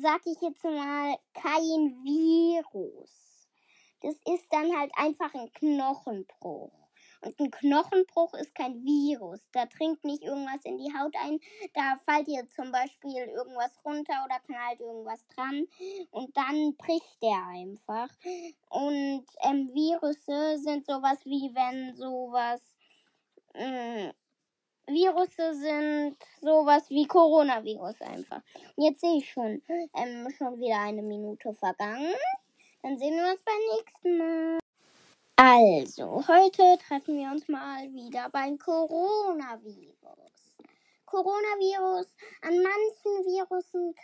sag ich jetzt mal, kein Virus. Das ist dann halt einfach ein Knochenbruch. Und ein Knochenbruch ist kein Virus. Da trinkt nicht irgendwas in die Haut ein. Da fällt ihr zum Beispiel irgendwas runter oder knallt irgendwas dran. Und dann bricht der einfach. Und ähm, Virusse sind sowas wie wenn sowas. Mh, mm, Virusse sind sowas wie Coronavirus einfach. Und jetzt sehe ich schon, ähm, schon wieder eine Minute vergangen. Dann sehen wir uns beim nächsten Mal. Also, heute treffen wir uns mal wieder beim Coronavirus. Coronavirus, an manchen Virusen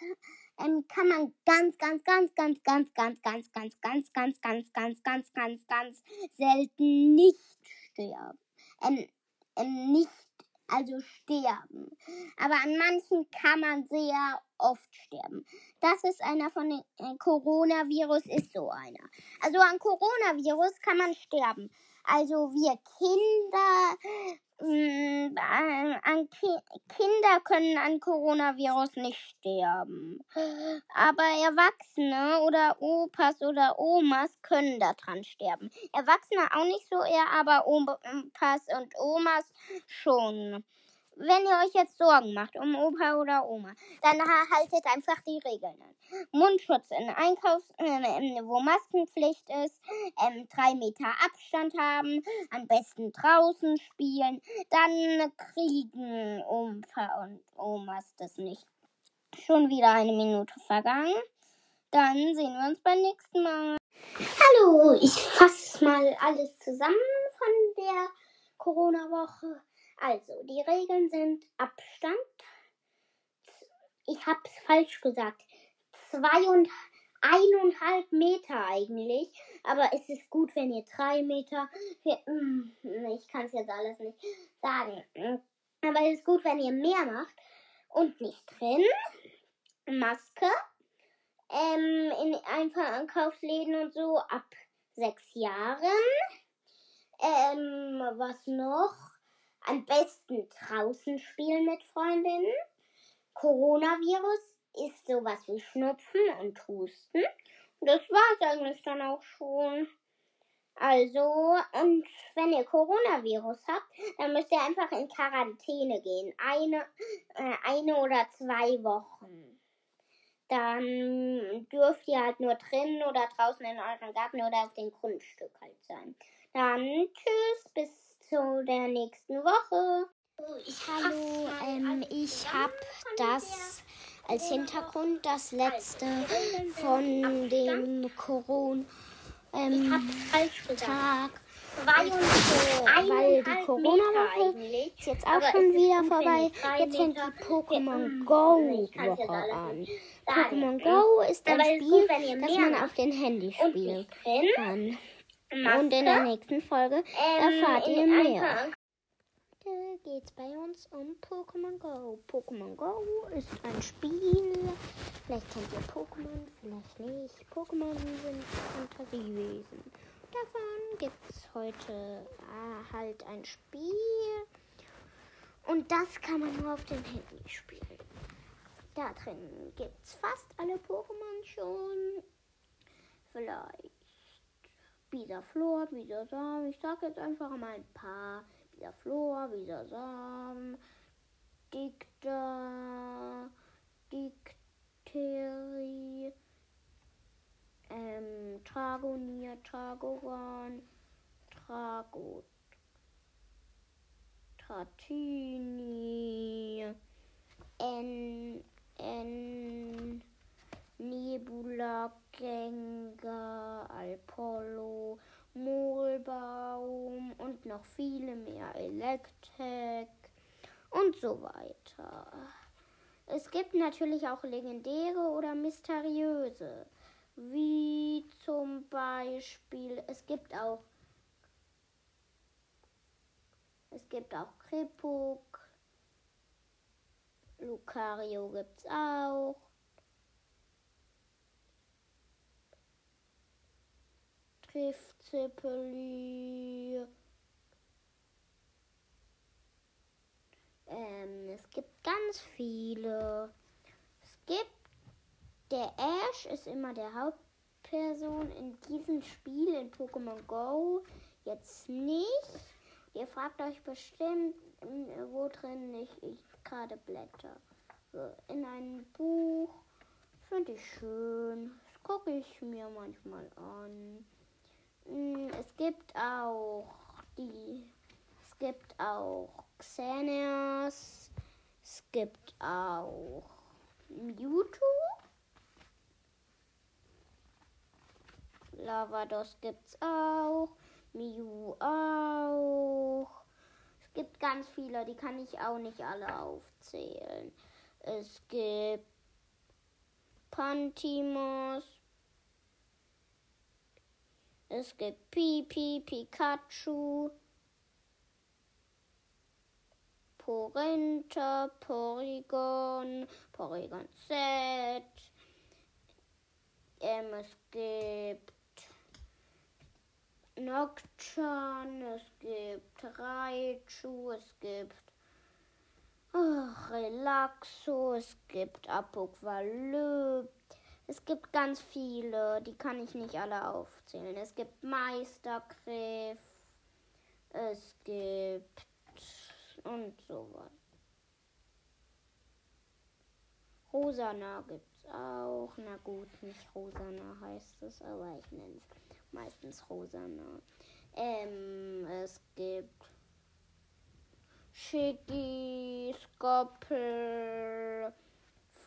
ähm, kann man ganz, ganz, ganz, ganz, ganz, ganz, ganz, ganz, ganz, ganz, ganz, ganz, ganz, ganz, ganz selten nicht sterben. Ähm, ähm, nicht also sterben. Aber an manchen kann man sehr oft sterben. Das ist einer von den äh, Coronavirus, ist so einer. Also an Coronavirus kann man sterben. Also wir Kinder, mm, an Ki Kinder können an Coronavirus nicht sterben. Aber Erwachsene oder Opas oder Omas können daran sterben. Erwachsene auch nicht so eher, aber Opas und Omas schon wenn ihr euch jetzt Sorgen macht um Opa oder Oma, dann haltet einfach die Regeln an. Mundschutz in Einkaufs-, äh, wo Maskenpflicht ist, ähm, drei Meter Abstand haben, am besten draußen spielen, dann kriegen Opa und Omas das nicht. Schon wieder eine Minute vergangen. Dann sehen wir uns beim nächsten Mal. Hallo, ich fasse mal alles zusammen von der Corona-Woche. Also, die Regeln sind Abstand. Ich habe es falsch gesagt. Zwei und eineinhalb Meter eigentlich. Aber es ist gut, wenn ihr drei Meter. Hm, ich kann es jetzt alles nicht sagen. Aber es ist gut, wenn ihr mehr macht. Und nicht drin. Maske. Ähm, in Einkaufsläden und so ab sechs Jahren. Ähm, was noch? Am besten draußen spielen mit Freundinnen. Coronavirus ist sowas wie Schnupfen und Husten. Das war's eigentlich dann auch schon. Also, und wenn ihr Coronavirus habt, dann müsst ihr einfach in Quarantäne gehen. Eine, äh, eine oder zwei Wochen. Dann dürft ihr halt nur drinnen oder draußen in eurem Garten oder auf dem Grundstück halt sein. Dann tschüss, bis zu der nächsten Woche. Hallo, ähm, ich habe das als Hintergrund das letzte von dem Corona ähm. Weil die Corona-Woche ist jetzt auch schon wieder vorbei. Jetzt fängt die Pokémon Go-Woche an. Pokémon Go ist ein Spiel, das man auf den Handy spielen kann. Maske. Und in der nächsten Folge ähm, erfahrt ihr mehr. Heute geht's bei uns um Pokémon Go. Pokémon Go ist ein Spiel. Vielleicht kennt ihr Pokémon, vielleicht nicht. Pokémon sind Fantasiewesen. Davon gibt's heute äh, halt ein Spiel. Und das kann man nur auf dem Handy spielen. Da drin gibt's fast alle Pokémon schon. Vielleicht Bisa Flor, Bisa Sam. Ich sag jetzt einfach mal ein paar. Bisa Flor, Bisa Sam. Dikta, Dikteri, ähm, Tragonier, Tragoran, Tragot. Tratini, N, N, Nebula, Gengar, Apollo, Mohlbaum und noch viele mehr. Electek und so weiter. Es gibt natürlich auch legendäre oder mysteriöse, wie zum Beispiel, es gibt auch es gibt auch Kripuk, Lucario gibt's auch. Giftzeppeli. Ähm, es gibt ganz viele. Es gibt der Ash ist immer der Haupt Person in diesem Spiel in Pokémon Go jetzt nicht. Ihr fragt euch bestimmt, wo drin ich, ich gerade blätter. In einem Buch. Finde ich schön. Das gucke ich mir manchmal an. Hm, es gibt auch die. Es gibt auch Xeneas. Es gibt auch Mewtwo. Lavados gibt's auch. Mew auch. Es gibt ganz viele, die kann ich auch nicht alle aufzählen. Es gibt Pantimos. Es gibt Pipi, Pikachu. Porenta, Porygon, Porygon Z. Ähm, es gibt Nocturne, es gibt Raichu, es gibt oh, Relaxo, es gibt Apoqualypse. Es gibt ganz viele, die kann ich nicht alle aufzählen. Es gibt Meistergriff, es gibt und so weiter. Rosana gibt's auch. Na gut, nicht Rosana heißt es, aber ich nenne es meistens Rosana. Ähm, es gibt Shiggy, Skoppel,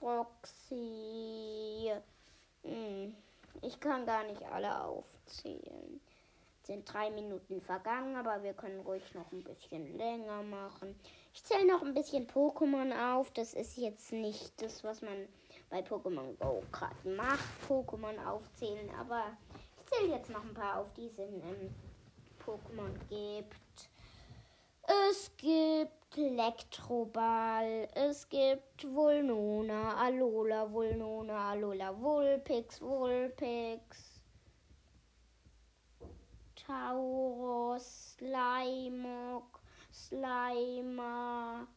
Foxy. Hm. Ich kann gar nicht alle aufzählen. Sind drei Minuten vergangen, aber wir können ruhig noch ein bisschen länger machen. Ich zähle noch ein bisschen Pokémon auf. Das ist jetzt nicht das, was man bei Pokémon Go gerade macht. Pokémon aufzählen, aber ich zähle jetzt noch ein paar auf, die es in ähm, Pokémon gibt. Es gibt Elektroball, es gibt Vulnona, Alola, Vulnona, Alola, Vulpix, Vulpix, Tauros, Slimog, Slimer,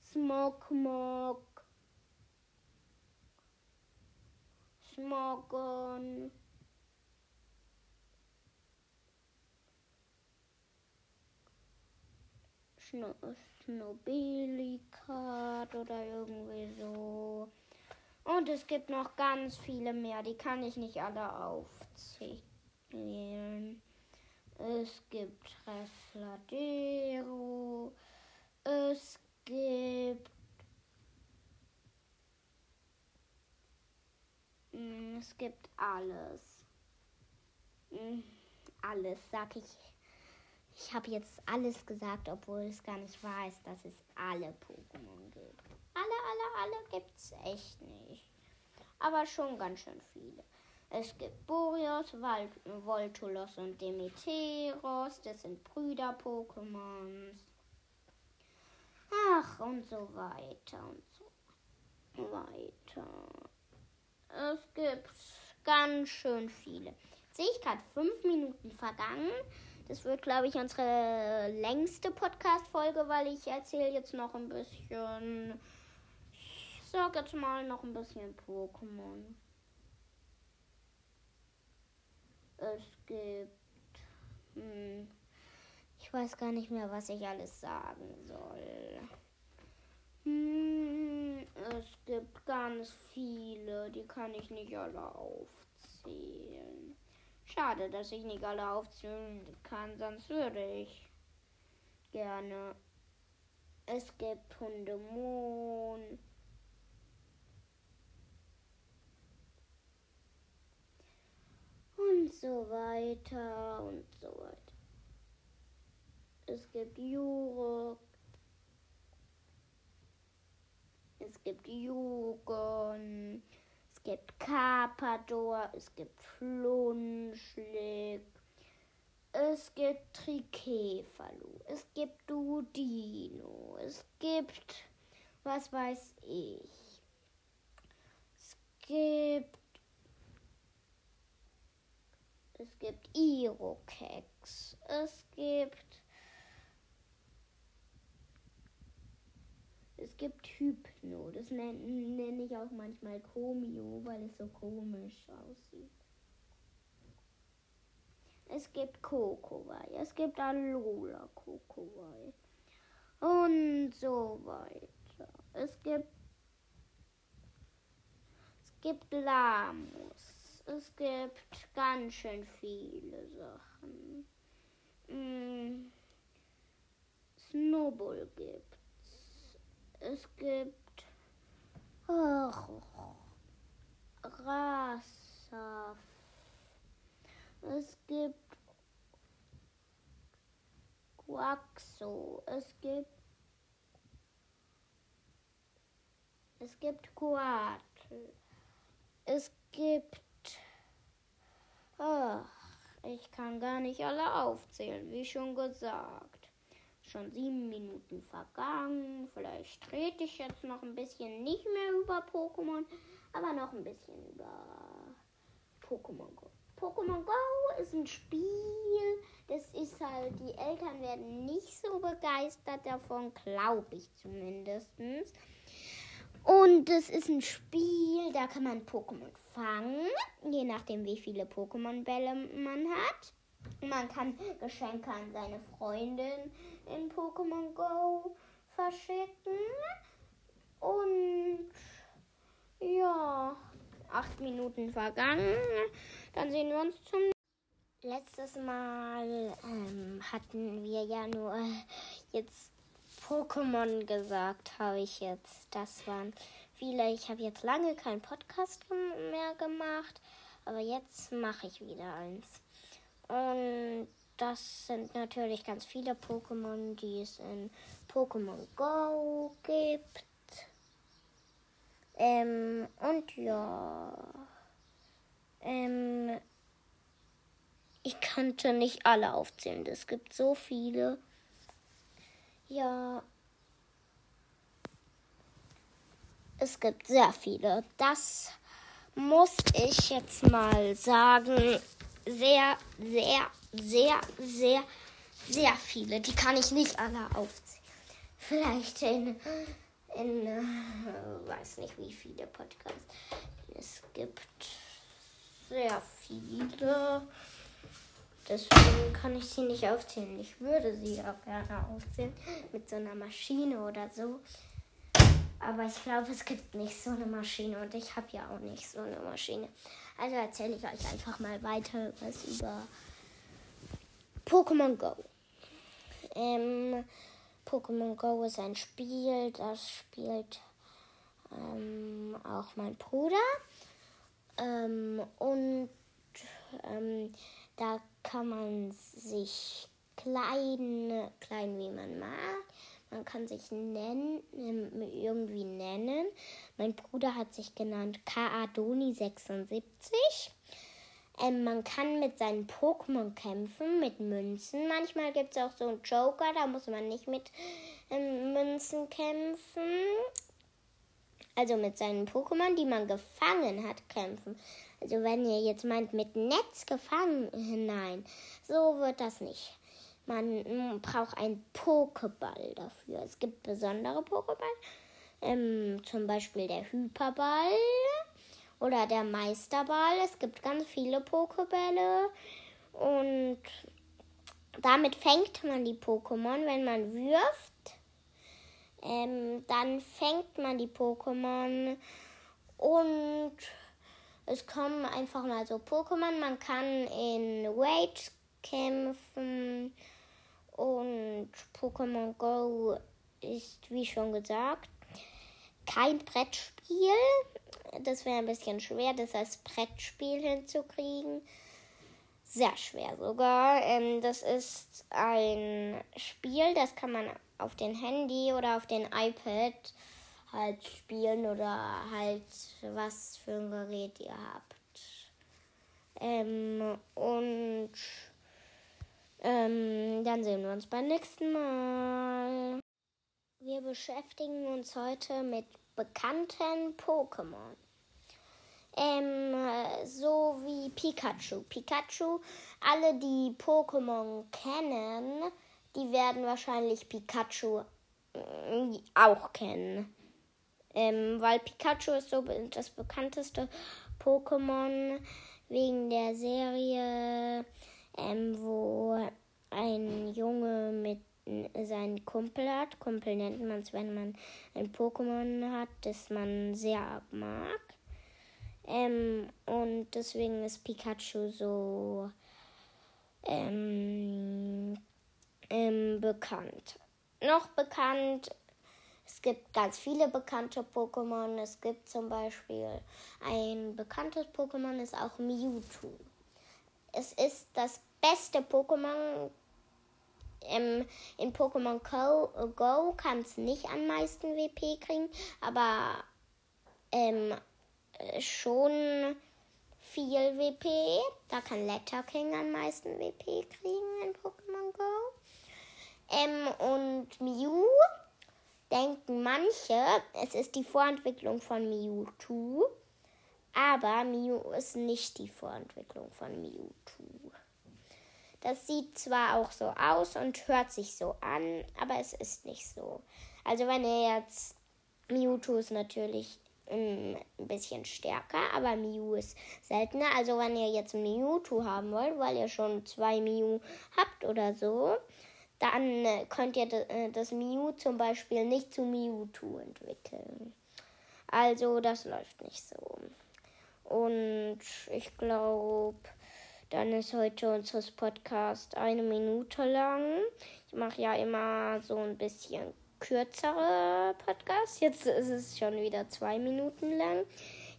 Smogmog, Smogon. Snobelikat oder irgendwie so. Und es gibt noch ganz viele mehr, die kann ich nicht alle aufzählen. Es gibt Refladero. Es gibt. Hm, es gibt alles. Hm, alles, sag ich ich habe jetzt alles gesagt, obwohl es gar nicht wahr ist, dass es alle Pokémon gibt. Alle, alle, alle gibt es echt nicht. Aber schon ganz schön viele. Es gibt Boreos, Voltolos und Demeteros. Das sind Brüder-Pokémons. Ach, und so weiter und so weiter. Es gibt ganz schön viele. Jetzt sehe ich gerade fünf Minuten vergangen. Das wird, glaube ich, unsere längste Podcast-Folge, weil ich erzähle jetzt noch ein bisschen. Ich sag jetzt mal noch ein bisschen Pokémon. Es gibt. Hm, ich weiß gar nicht mehr, was ich alles sagen soll. Hm, es gibt ganz viele, die kann ich nicht alle aufzählen. Schade, dass ich nicht alle aufzählen kann, sonst würde ich gerne. Es gibt Hundemond. Und so weiter und so weiter. Es gibt Jurok. Es gibt Jugon gibt Carpador, es gibt Flunschlick, es gibt Trikefalu, es gibt Dudino, es gibt, was weiß ich, es gibt, es gibt Irokex, es gibt Es gibt Hypno, das nenne nenn ich auch manchmal Komio, weil es so komisch aussieht. Es gibt Kokowai, es gibt Alola Kokowai und so weiter. Es gibt es gibt Lamus. Es gibt ganz schön viele Sachen. Mm. Snowball gibt's. Es gibt oh, Grassaft. Es gibt Quaxo. Es gibt es gibt Quatl. Es gibt ach, ich kann gar nicht alle aufzählen, wie schon gesagt. Schon sieben Minuten vergangen. Vielleicht rede ich jetzt noch ein bisschen nicht mehr über Pokémon, aber noch ein bisschen über Pokémon Go. Pokémon Go ist ein Spiel, das ist halt, die Eltern werden nicht so begeistert davon, glaube ich zumindest. Und es ist ein Spiel, da kann man Pokémon fangen, je nachdem wie viele Pokémon-Bälle man hat. Man kann Geschenke an seine Freundin in Pokémon Go verschicken. Und ja, acht Minuten vergangen. Dann sehen wir uns zum Letztes Mal ähm, hatten wir ja nur jetzt Pokémon gesagt, habe ich jetzt. Das waren viele. Ich habe jetzt lange keinen Podcast mehr gemacht, aber jetzt mache ich wieder eins. Und das sind natürlich ganz viele Pokémon, die es in Pokémon Go gibt. Ähm, und ja. Ähm, ich könnte nicht alle aufzählen. Es gibt so viele. Ja. Es gibt sehr viele. Das muss ich jetzt mal sagen. Sehr, sehr, sehr, sehr, sehr viele. Die kann ich nicht alle aufzählen. Vielleicht in, in äh, weiß nicht wie viele Podcasts. Es gibt sehr viele. Deswegen kann ich sie nicht aufzählen. Ich würde sie auch gerne aufzählen mit so einer Maschine oder so. Aber ich glaube, es gibt nicht so eine Maschine und ich habe ja auch nicht so eine Maschine. Also erzähle ich euch einfach mal weiter was über Pokémon Go. Ähm, Pokémon Go ist ein Spiel, das spielt ähm, auch mein Bruder. Ähm, und ähm, da kann man sich klein, klein wie man mag. Man kann sich nennen, ähm, irgendwie nennen. Mein Bruder hat sich genannt Kaadoni76. Ähm, man kann mit seinen Pokémon kämpfen, mit Münzen. Manchmal gibt es auch so einen Joker, da muss man nicht mit ähm, Münzen kämpfen. Also mit seinen Pokémon, die man gefangen hat, kämpfen. Also wenn ihr jetzt meint, mit Netz gefangen, nein, so wird das nicht. Man braucht einen Pokéball dafür. Es gibt besondere Pokéball, ähm, zum Beispiel der Hyperball oder der Meisterball. Es gibt ganz viele Pokébälle und damit fängt man die Pokémon, wenn man wirft. Ähm, dann fängt man die Pokémon und es kommen einfach mal so Pokémon. Man kann in Rage kämpfen und Pokémon Go ist, wie schon gesagt, kein Brettspiel. Das wäre ein bisschen schwer, das als Brettspiel hinzukriegen. Sehr schwer sogar. Ähm, das ist ein Spiel, das kann man auf den Handy oder auf den iPad halt spielen oder halt was für ein Gerät ihr habt. Ähm, und ähm, dann sehen wir uns beim nächsten Mal. Wir beschäftigen uns heute mit bekannten Pokémon. Ähm, so wie Pikachu. Pikachu, alle, die Pokémon kennen, die werden wahrscheinlich Pikachu auch kennen. Ähm, weil Pikachu ist so das bekannteste Pokémon wegen der Serie, ähm, wo ein Junge mit seinen Kumpel hat. Kumpel nennt man es, wenn man ein Pokémon hat, das man sehr mag. Ähm, und deswegen ist Pikachu so ähm, ähm, bekannt. Noch bekannt, es gibt ganz viele bekannte Pokémon. Es gibt zum Beispiel ein bekanntes Pokémon, ist auch Mewtwo. Es ist das beste Pokémon. Ähm, in Pokémon Go, Go kann es nicht am meisten WP kriegen, aber ähm, schon viel WP. Da kann Letter King am meisten WP kriegen in Pokémon Go. Ähm, und Mew denken manche, es ist die Vorentwicklung von Mewtwo. Aber Mew ist nicht die Vorentwicklung von Mewtwo. Das sieht zwar auch so aus und hört sich so an, aber es ist nicht so. Also wenn ihr jetzt Mewtwo ist natürlich ein bisschen stärker, aber Mew ist seltener. Also wenn ihr jetzt Mewtwo haben wollt, weil ihr schon zwei Mew habt oder so, dann äh, könnt ihr äh, das Mew zum Beispiel nicht zu Mewtwo entwickeln. Also das läuft nicht so. Und ich glaube, dann ist heute unser Podcast eine Minute lang. Ich mache ja immer so ein bisschen kürzere Podcasts. Jetzt ist es schon wieder zwei Minuten lang.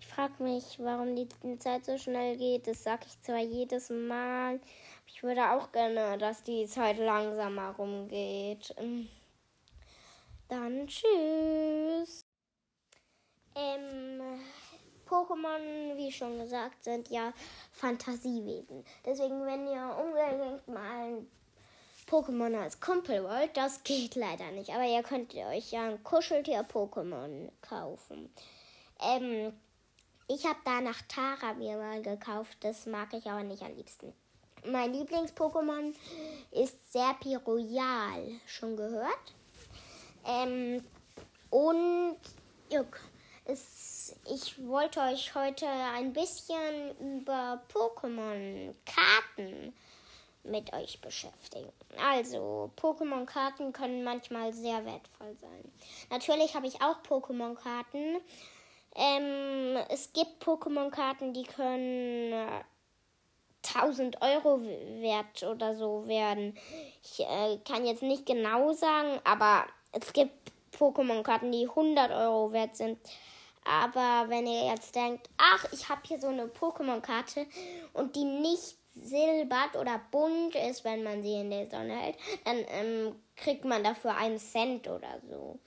Ich frage mich, warum die Zeit so schnell geht. Das sage ich zwar jedes Mal. Ich würde auch gerne, dass die Zeit langsamer rumgeht. Dann tschüss. Ähm, Pokémon, wie schon gesagt, sind ja Fantasiewesen. Deswegen, wenn ihr unbedingt mal ein Pokémon als Kumpel wollt, das geht leider nicht. Aber ihr könnt euch ja ein Kuscheltier-Pokémon kaufen. Ähm, ich habe da nach Tara mir mal gekauft. Das mag ich aber nicht am liebsten. Mein Lieblings-Pokémon ist Serpi Royal. Schon gehört? Ähm, und ja, es, ich wollte euch heute ein bisschen über Pokémon-Karten mit euch beschäftigen. Also, Pokémon-Karten können manchmal sehr wertvoll sein. Natürlich habe ich auch Pokémon-Karten. Ähm, es gibt Pokémon-Karten, die können 1000 Euro wert oder so werden. Ich äh, kann jetzt nicht genau sagen, aber es gibt Pokémon-Karten, die 100 Euro wert sind. Aber wenn ihr jetzt denkt, ach, ich habe hier so eine Pokémon-Karte und die nicht silbert oder bunt ist, wenn man sie in der Sonne hält, dann ähm, kriegt man dafür einen Cent oder so.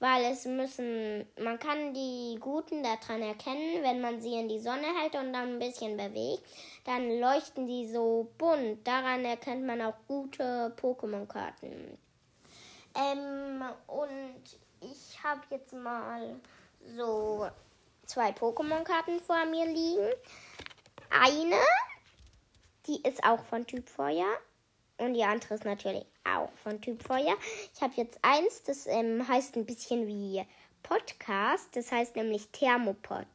Weil es müssen, man kann die Guten daran erkennen, wenn man sie in die Sonne hält und dann ein bisschen bewegt, dann leuchten die so bunt. Daran erkennt man auch gute Pokémon-Karten. Ähm, und ich habe jetzt mal so zwei Pokémon-Karten vor mir liegen. Eine die ist auch von Typ Feuer. Und die andere ist natürlich auch von Typ Feuer. Ich habe jetzt eins, das ähm, heißt ein bisschen wie Podcast. Das heißt nämlich Thermopod.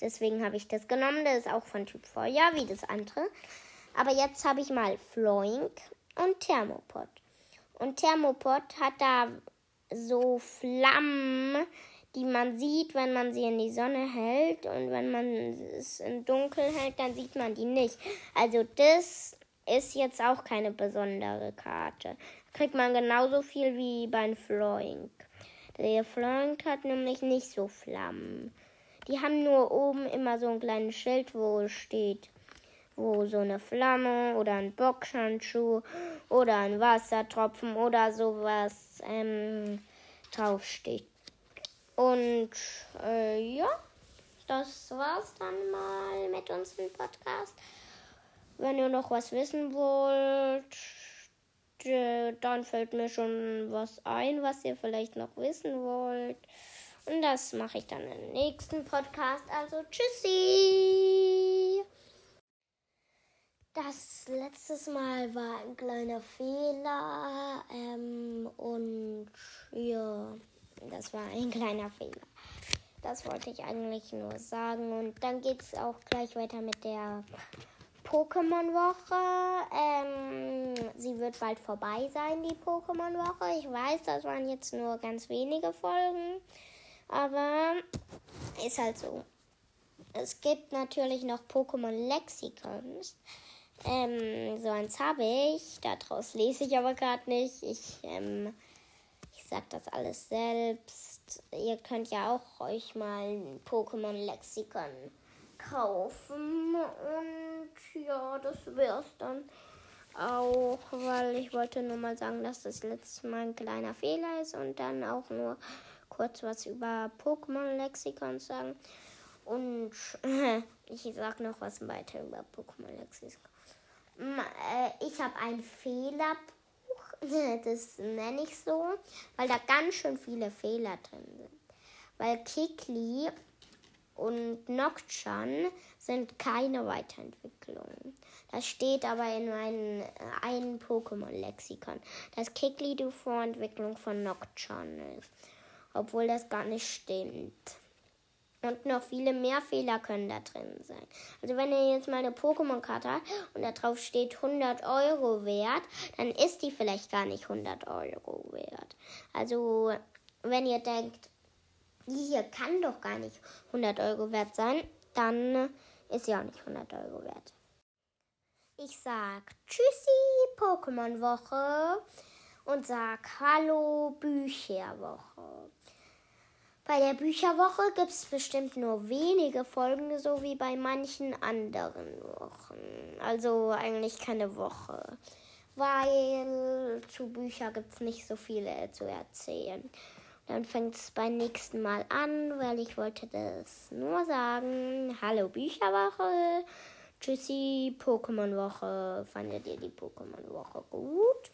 Deswegen habe ich das genommen. Das ist auch von Typ Feuer, wie das andere. Aber jetzt habe ich mal Floink und Thermopod. Und Thermopod hat da so Flammen die man sieht, wenn man sie in die Sonne hält und wenn man es im Dunkeln hält, dann sieht man die nicht. Also das ist jetzt auch keine besondere Karte. Kriegt man genauso viel wie beim Floink. Der Floink hat nämlich nicht so Flammen. Die haben nur oben immer so ein kleines Schild, wo steht, wo so eine Flamme oder ein Boxhandschuh oder ein Wassertropfen oder sowas ähm, draufsteht. Und äh, ja, das war's dann mal mit unserem Podcast. Wenn ihr noch was wissen wollt, dann fällt mir schon was ein, was ihr vielleicht noch wissen wollt. Und das mache ich dann im nächsten Podcast. Also tschüssi! Das letztes Mal war ein kleiner Fehler ähm, und ja, das war ein kleiner Fehler. Das wollte ich eigentlich nur sagen. Und dann geht es auch gleich weiter mit der Pokémon-Woche. Ähm, sie wird bald vorbei sein, die Pokémon-Woche. Ich weiß, das waren jetzt nur ganz wenige Folgen. Aber ist halt so. Es gibt natürlich noch Pokémon Lexikons. Ähm, so eins habe ich. Daraus lese ich aber gerade nicht. Ich, ähm, ich sag das alles selbst. Ihr könnt ja auch euch mal ein Pokémon-Lexikon kaufen. Und ja, das wär's dann auch, weil ich wollte nur mal sagen, dass das letzte Mal ein kleiner Fehler ist und dann auch nur kurz was über Pokémon-Lexikon sagen. Und ich sag noch was weiter über Pokémon-Lexikon. Äh, ich habe ein Fehlerbuch, das nenne ich so, weil da ganz schön viele Fehler drin sind. Weil Kikli und Nocturne sind keine Weiterentwicklungen. Das steht aber in meinem äh, einen Pokémon-Lexikon, dass Kikli die Vorentwicklung von Nocturne ist. Obwohl das gar nicht stimmt. Und noch viele mehr Fehler können da drin sein. Also wenn ihr jetzt mal eine Pokémon-Karte habt und da drauf steht 100 Euro wert, dann ist die vielleicht gar nicht 100 Euro wert. Also wenn ihr denkt, die hier kann doch gar nicht 100 Euro wert sein, dann ist sie auch nicht 100 Euro wert. Ich sag Tschüssi Pokémon-Woche und sag Hallo Bücherwoche. Bei der Bücherwoche gibt es bestimmt nur wenige Folgen, so wie bei manchen anderen Wochen. Also eigentlich keine Woche. Weil zu Büchern gibt es nicht so viele zu erzählen. Dann fängt es beim nächsten Mal an, weil ich wollte das nur sagen. Hallo Bücherwoche. Tschüssi Pokémon-Woche. Fandet ihr die Pokémon-Woche gut?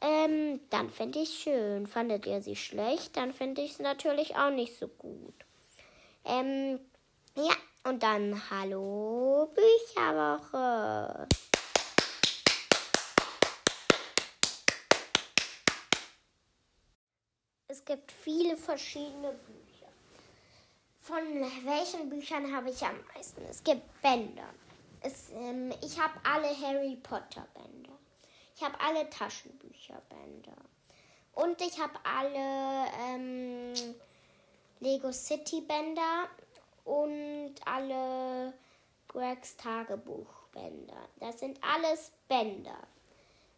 Ähm, dann fände ich schön. Fandet ihr sie schlecht, dann fände ich es natürlich auch nicht so gut. Ähm, ja, und dann Hallo Bücherwoche. Es gibt viele verschiedene Bücher. Von welchen Büchern habe ich am meisten? Es gibt Bänder. Es, ähm, ich habe alle Harry Potter Bänder. Ich habe alle Taschenbücherbänder. Und ich habe alle ähm, Lego City Bänder und alle Gregs Tagebuchbänder. Das sind alles Bänder.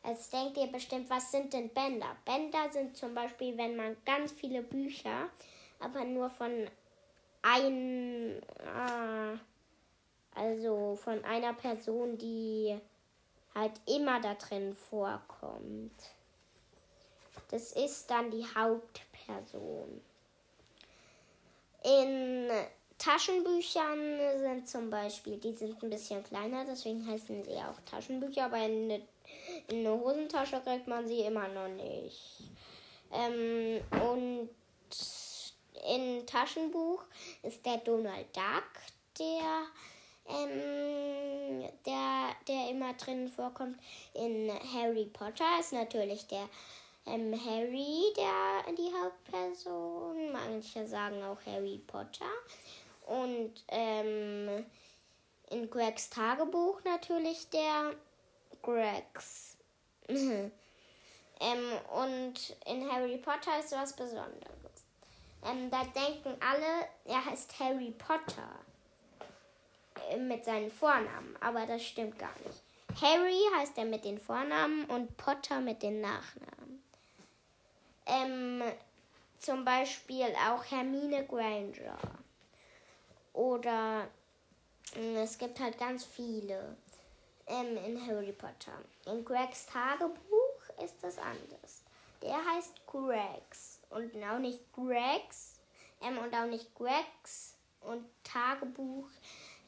Jetzt denkt ihr bestimmt, was sind denn Bänder? Bänder sind zum Beispiel, wenn man ganz viele Bücher, aber nur von ein, äh, also von einer Person, die halt immer da drin vorkommt. Das ist dann die Hauptperson. In Taschenbüchern sind zum Beispiel, die sind ein bisschen kleiner, deswegen heißen sie auch Taschenbücher, aber in eine, in eine Hosentasche kriegt man sie immer noch nicht. Ähm, und in Taschenbuch ist der Donald Duck, der ähm, der, der immer drin vorkommt. In Harry Potter ist natürlich der ähm, Harry der die Hauptperson. Manche sagen auch Harry Potter. Und ähm, in Gregs Tagebuch natürlich der Gregs. ähm, und in Harry Potter ist was Besonderes. Ähm, da denken alle, er heißt Harry Potter mit seinen Vornamen, aber das stimmt gar nicht. Harry heißt er mit den Vornamen und Potter mit den Nachnamen. Ähm, zum Beispiel auch Hermine Granger. Oder hm, es gibt halt ganz viele ähm, in Harry Potter. In Gregs Tagebuch ist das anders. Der heißt Gregs und auch nicht Gregs ähm, und auch nicht Gregs und Tagebuch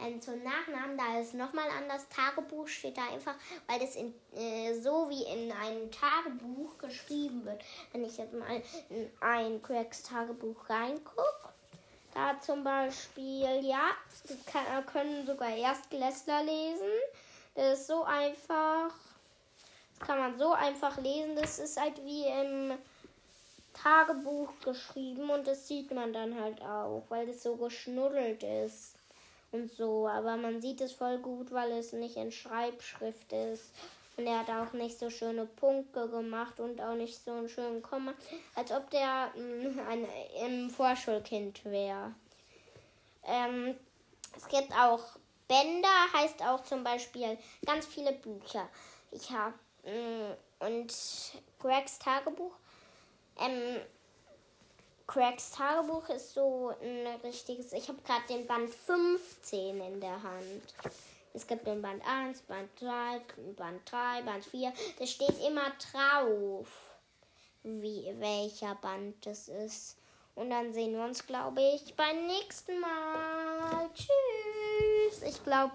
ähm, zum Nachnamen, da ist nochmal anders. Tagebuch steht da einfach, weil das in, äh, so wie in einem Tagebuch geschrieben wird. Wenn ich jetzt mal in ein Craigs Tagebuch reingucke, da zum Beispiel, ja, das kann, können sogar Erstklässler lesen. Das ist so einfach. Das kann man so einfach lesen. Das ist halt wie im Tagebuch geschrieben und das sieht man dann halt auch, weil es so geschnuddelt ist und so. Aber man sieht es voll gut, weil es nicht in Schreibschrift ist. Und er hat auch nicht so schöne Punkte gemacht und auch nicht so einen schönen Komma, als ob der mh, mm, ein, ein Vorschulkind wäre. Ähm, es gibt auch Bänder, heißt auch zum Beispiel ganz viele Bücher. Ich habe mm, und Gregs Tagebuch ähm, Craigs Tagebuch ist so ein richtiges. Ich habe gerade den Band 15 in der Hand. Es gibt den Band 1, Band 2, Band 3, Band 4. Da steht immer drauf, wie, welcher Band das ist. Und dann sehen wir uns, glaube ich, beim nächsten Mal. Tschüss. Ich glaube,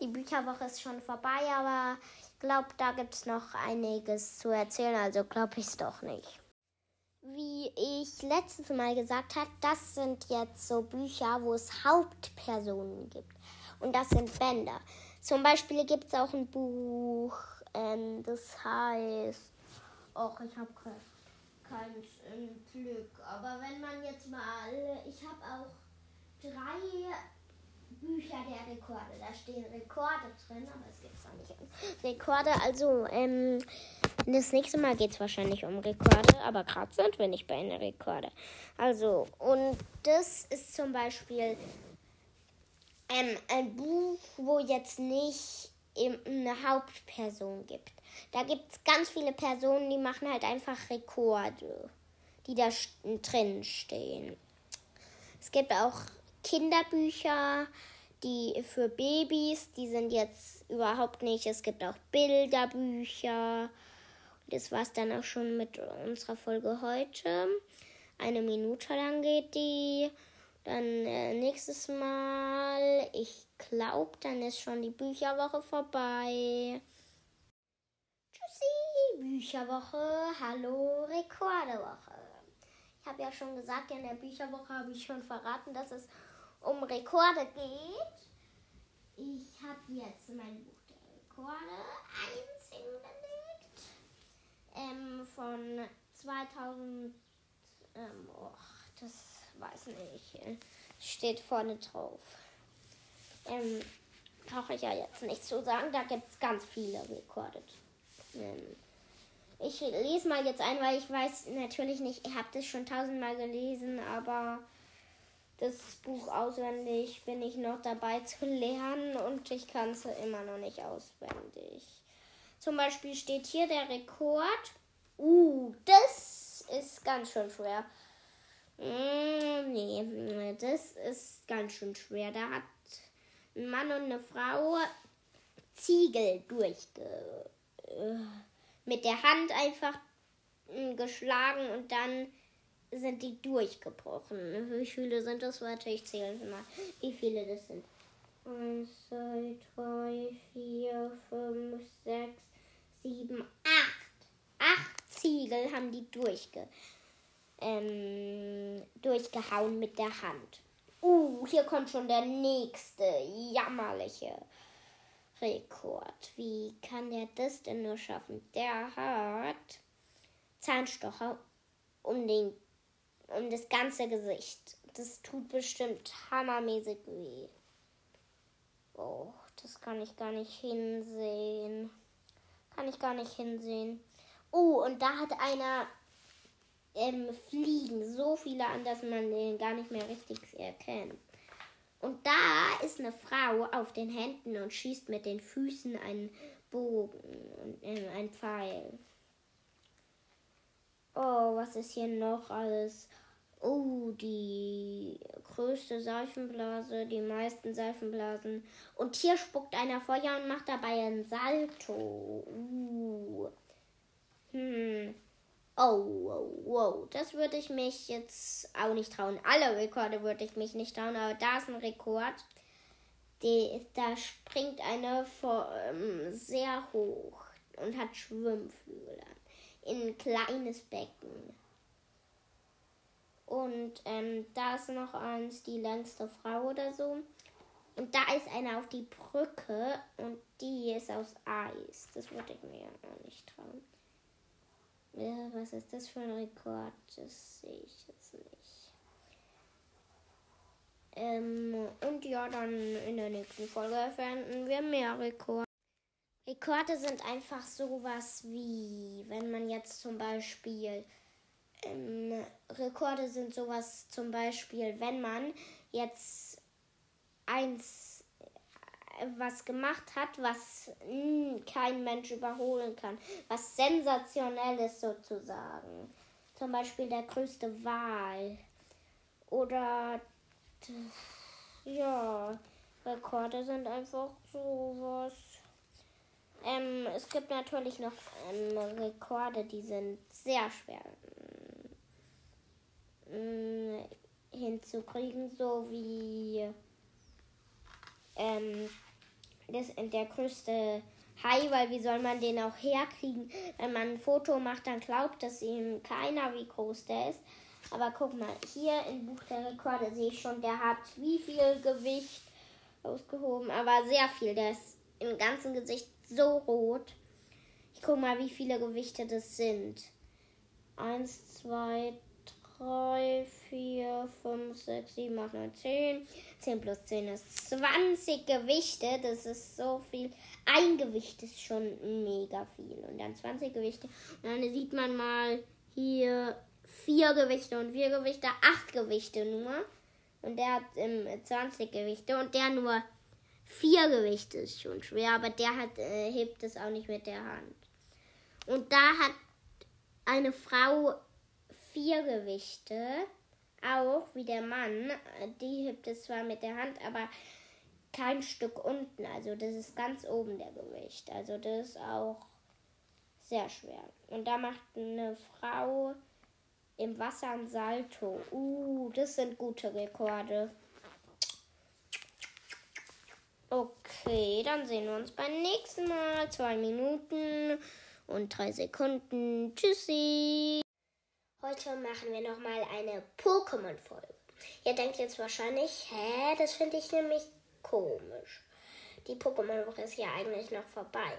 die Bücherwoche ist schon vorbei, aber ich glaube, da gibt es noch einiges zu erzählen. Also glaube ich es doch nicht. Wie ich letztes Mal gesagt habe, das sind jetzt so Bücher, wo es Hauptpersonen gibt. Und das sind Bänder. Zum Beispiel gibt es auch ein Buch, ähm, das heißt. Och, ich habe kein, kein Glück. Aber wenn man jetzt mal. Ich habe auch drei Bücher der Rekorde. Da stehen Rekorde drin, aber es gibt auch nicht. Rekorde, also, ähm, das nächste Mal geht es wahrscheinlich um Rekorde, aber gerade sind wir nicht bei einer Rekorde. Also, und das ist zum Beispiel ähm, ein Buch, wo jetzt nicht eine Hauptperson gibt. Da gibt es ganz viele Personen, die machen halt einfach Rekorde, die da drin stehen. Es gibt auch Kinderbücher, die für Babys, die sind jetzt überhaupt nicht. Es gibt auch Bilderbücher. Das war es dann auch schon mit unserer Folge heute. Eine Minute lang geht die. Dann äh, nächstes Mal, ich glaube, dann ist schon die Bücherwoche vorbei. Tschüssi, Bücherwoche, hallo, Rekordewoche. Ich habe ja schon gesagt, in der Bücherwoche habe ich schon verraten, dass es um Rekorde geht. Ich habe jetzt mein Buch der Rekorde hingelegt. Ähm, von 2000. Ähm, oh, das weiß nicht. Steht vorne drauf. Ähm, brauche ich ja jetzt nicht zu sagen. Da gibt es ganz viele Rekorde. Ähm, ich lese mal jetzt ein, weil ich weiß natürlich nicht, ich habe das schon tausendmal gelesen, aber das Buch auswendig bin ich noch dabei zu lernen und ich kann es immer noch nicht auswendig. Zum Beispiel steht hier der Rekord. Uh, das ist ganz schön schwer. Mm, nee, das ist ganz schön schwer. Da hat ein Mann und eine Frau Ziegel durchge. Äh, mit der Hand einfach mm, geschlagen und dann sind die durchgebrochen. Wie viele sind das? Warte, ich zähle mal, wie viele das sind. 1, 2, 3, 4, 5, 6, 7, 8. Acht Ziegel haben die durchge, ähm, durchgehauen mit der Hand. Uh, hier kommt schon der nächste jammerliche Rekord. Wie kann der das denn nur schaffen? Der hat Zahnstocher um den um das ganze Gesicht. Das tut bestimmt hammermäßig weh. Oh, das kann ich gar nicht hinsehen. Kann ich gar nicht hinsehen. Oh, und da hat einer ähm, Fliegen. So viele an, dass man den gar nicht mehr richtig erkennt. Und da ist eine Frau auf den Händen und schießt mit den Füßen einen Bogen und äh, einen Pfeil. Oh, was ist hier noch alles? Oh, die größte Seifenblase, die meisten Seifenblasen. Und hier spuckt einer Feuer und macht dabei ein Salto. Uh. Hm. Oh, wow, wow. Das würde ich mich jetzt auch nicht trauen. Alle Rekorde würde ich mich nicht trauen, aber da ist ein Rekord. Die, da springt einer ähm, sehr hoch und hat Schwimmflügel. In ein kleines Becken. Und ähm, da ist noch eins, die längste Frau oder so. Und da ist einer auf die Brücke und die ist aus Eis. Das würde ich mir ja noch nicht trauen. Ja, was ist das für ein Rekord? Das sehe ich jetzt nicht. Ähm, und ja, dann in der nächsten Folge finden wir mehr Rekorde. Rekorde sind einfach sowas wie, wenn man jetzt zum Beispiel, ähm, Rekorde sind sowas zum Beispiel, wenn man jetzt eins äh, was gemacht hat, was mh, hm, kein Mensch überholen kann, was sensationell ist sozusagen. Zum Beispiel der größte Wal. Oder ja, Rekorde sind einfach sowas. Ähm, es gibt natürlich noch ähm, Rekorde, die sind sehr schwer ähm, hinzukriegen, so wie ähm, das, der größte Hai, weil wie soll man den auch herkriegen? Wenn man ein Foto macht, dann glaubt das ihm keiner, wie groß der ist. Aber guck mal, hier im Buch der Rekorde sehe ich schon, der hat wie viel Gewicht ausgehoben, aber sehr viel. Der ist im ganzen Gesicht so rot. Ich guck mal, wie viele Gewichte das sind. Eins, zwei, drei, vier, fünf, sechs, sieben, acht, neun, zehn. Zehn plus zehn ist 20 Gewichte. Das ist so viel. Ein Gewicht ist schon mega viel. Und dann 20 Gewichte. Und dann sieht man mal hier vier Gewichte und vier Gewichte, acht Gewichte nur. Und der hat ähm, 20 Gewichte und der nur vier Gewichte ist schon schwer, aber der hat, äh, hebt es auch nicht mit der Hand. Und da hat eine Frau vier Gewichte, auch wie der Mann. Die hebt es zwar mit der Hand, aber kein Stück unten. Also das ist ganz oben der Gewicht. Also das ist auch sehr schwer. Und da macht eine Frau im Wasser ein Salto. Uh, das sind gute Rekorde. Okay, dann sehen wir uns beim nächsten Mal. Zwei Minuten und drei Sekunden. Tschüssi. Heute machen wir nochmal eine Pokémon-Folge. Ihr denkt jetzt wahrscheinlich, hä, das finde ich nämlich komisch. Die Pokémon-Woche ist ja eigentlich noch vorbei.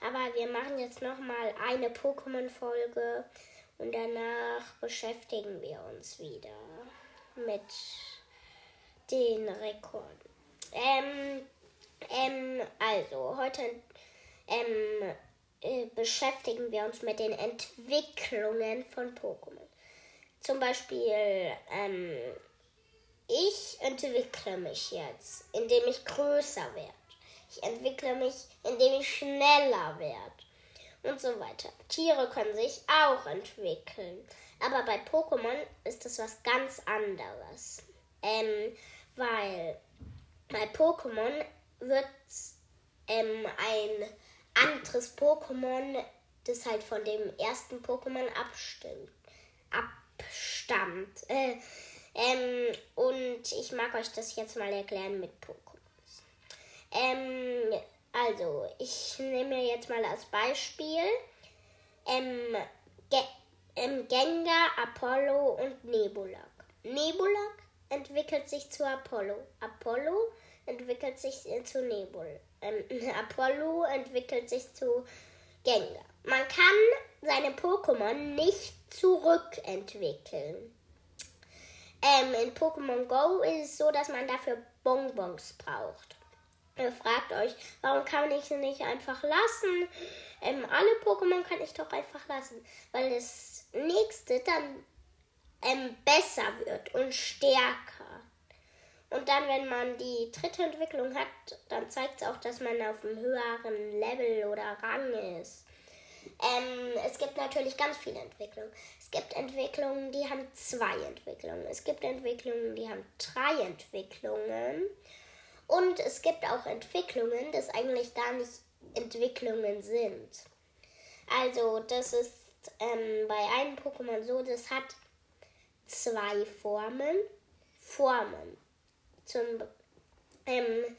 Aber wir machen jetzt nochmal eine Pokémon-Folge und danach beschäftigen wir uns wieder mit den Rekorden. Ähm, ähm, also, heute ähm, äh, beschäftigen wir uns mit den Entwicklungen von Pokémon. Zum Beispiel, ähm, ich entwickle mich jetzt, indem ich größer werde. Ich entwickle mich, indem ich schneller werde und so weiter. Tiere können sich auch entwickeln. Aber bei Pokémon ist das was ganz anderes. Ähm, weil bei Pokémon wird ähm, ein anderes Pokémon, das halt von dem ersten Pokémon abstimmt, abstammt. Äh, ähm, und ich mag euch das jetzt mal erklären mit Pokémon. Ähm, also, ich nehme mir jetzt mal als Beispiel ähm, ähm, Gengar, Apollo und Nebulak. Nebulak entwickelt sich zu Apollo. Apollo entwickelt sich zu Nebul. Ähm, Apollo entwickelt sich zu Gengar. Man kann seine Pokémon nicht zurückentwickeln. Ähm, in Pokémon Go ist es so, dass man dafür Bonbons braucht. Ihr fragt euch, warum kann ich sie nicht einfach lassen? Ähm, alle Pokémon kann ich doch einfach lassen, weil das nächste dann ähm, besser wird und stärker. Und dann, wenn man die dritte Entwicklung hat, dann zeigt es auch, dass man auf einem höheren Level oder Rang ist. Ähm, es gibt natürlich ganz viele Entwicklungen. Es gibt Entwicklungen, die haben zwei Entwicklungen. Es gibt Entwicklungen, die haben drei Entwicklungen. Und es gibt auch Entwicklungen, das eigentlich gar nicht Entwicklungen sind. Also das ist ähm, bei einem Pokémon so, das hat zwei Formen. Formen. Zum ähm,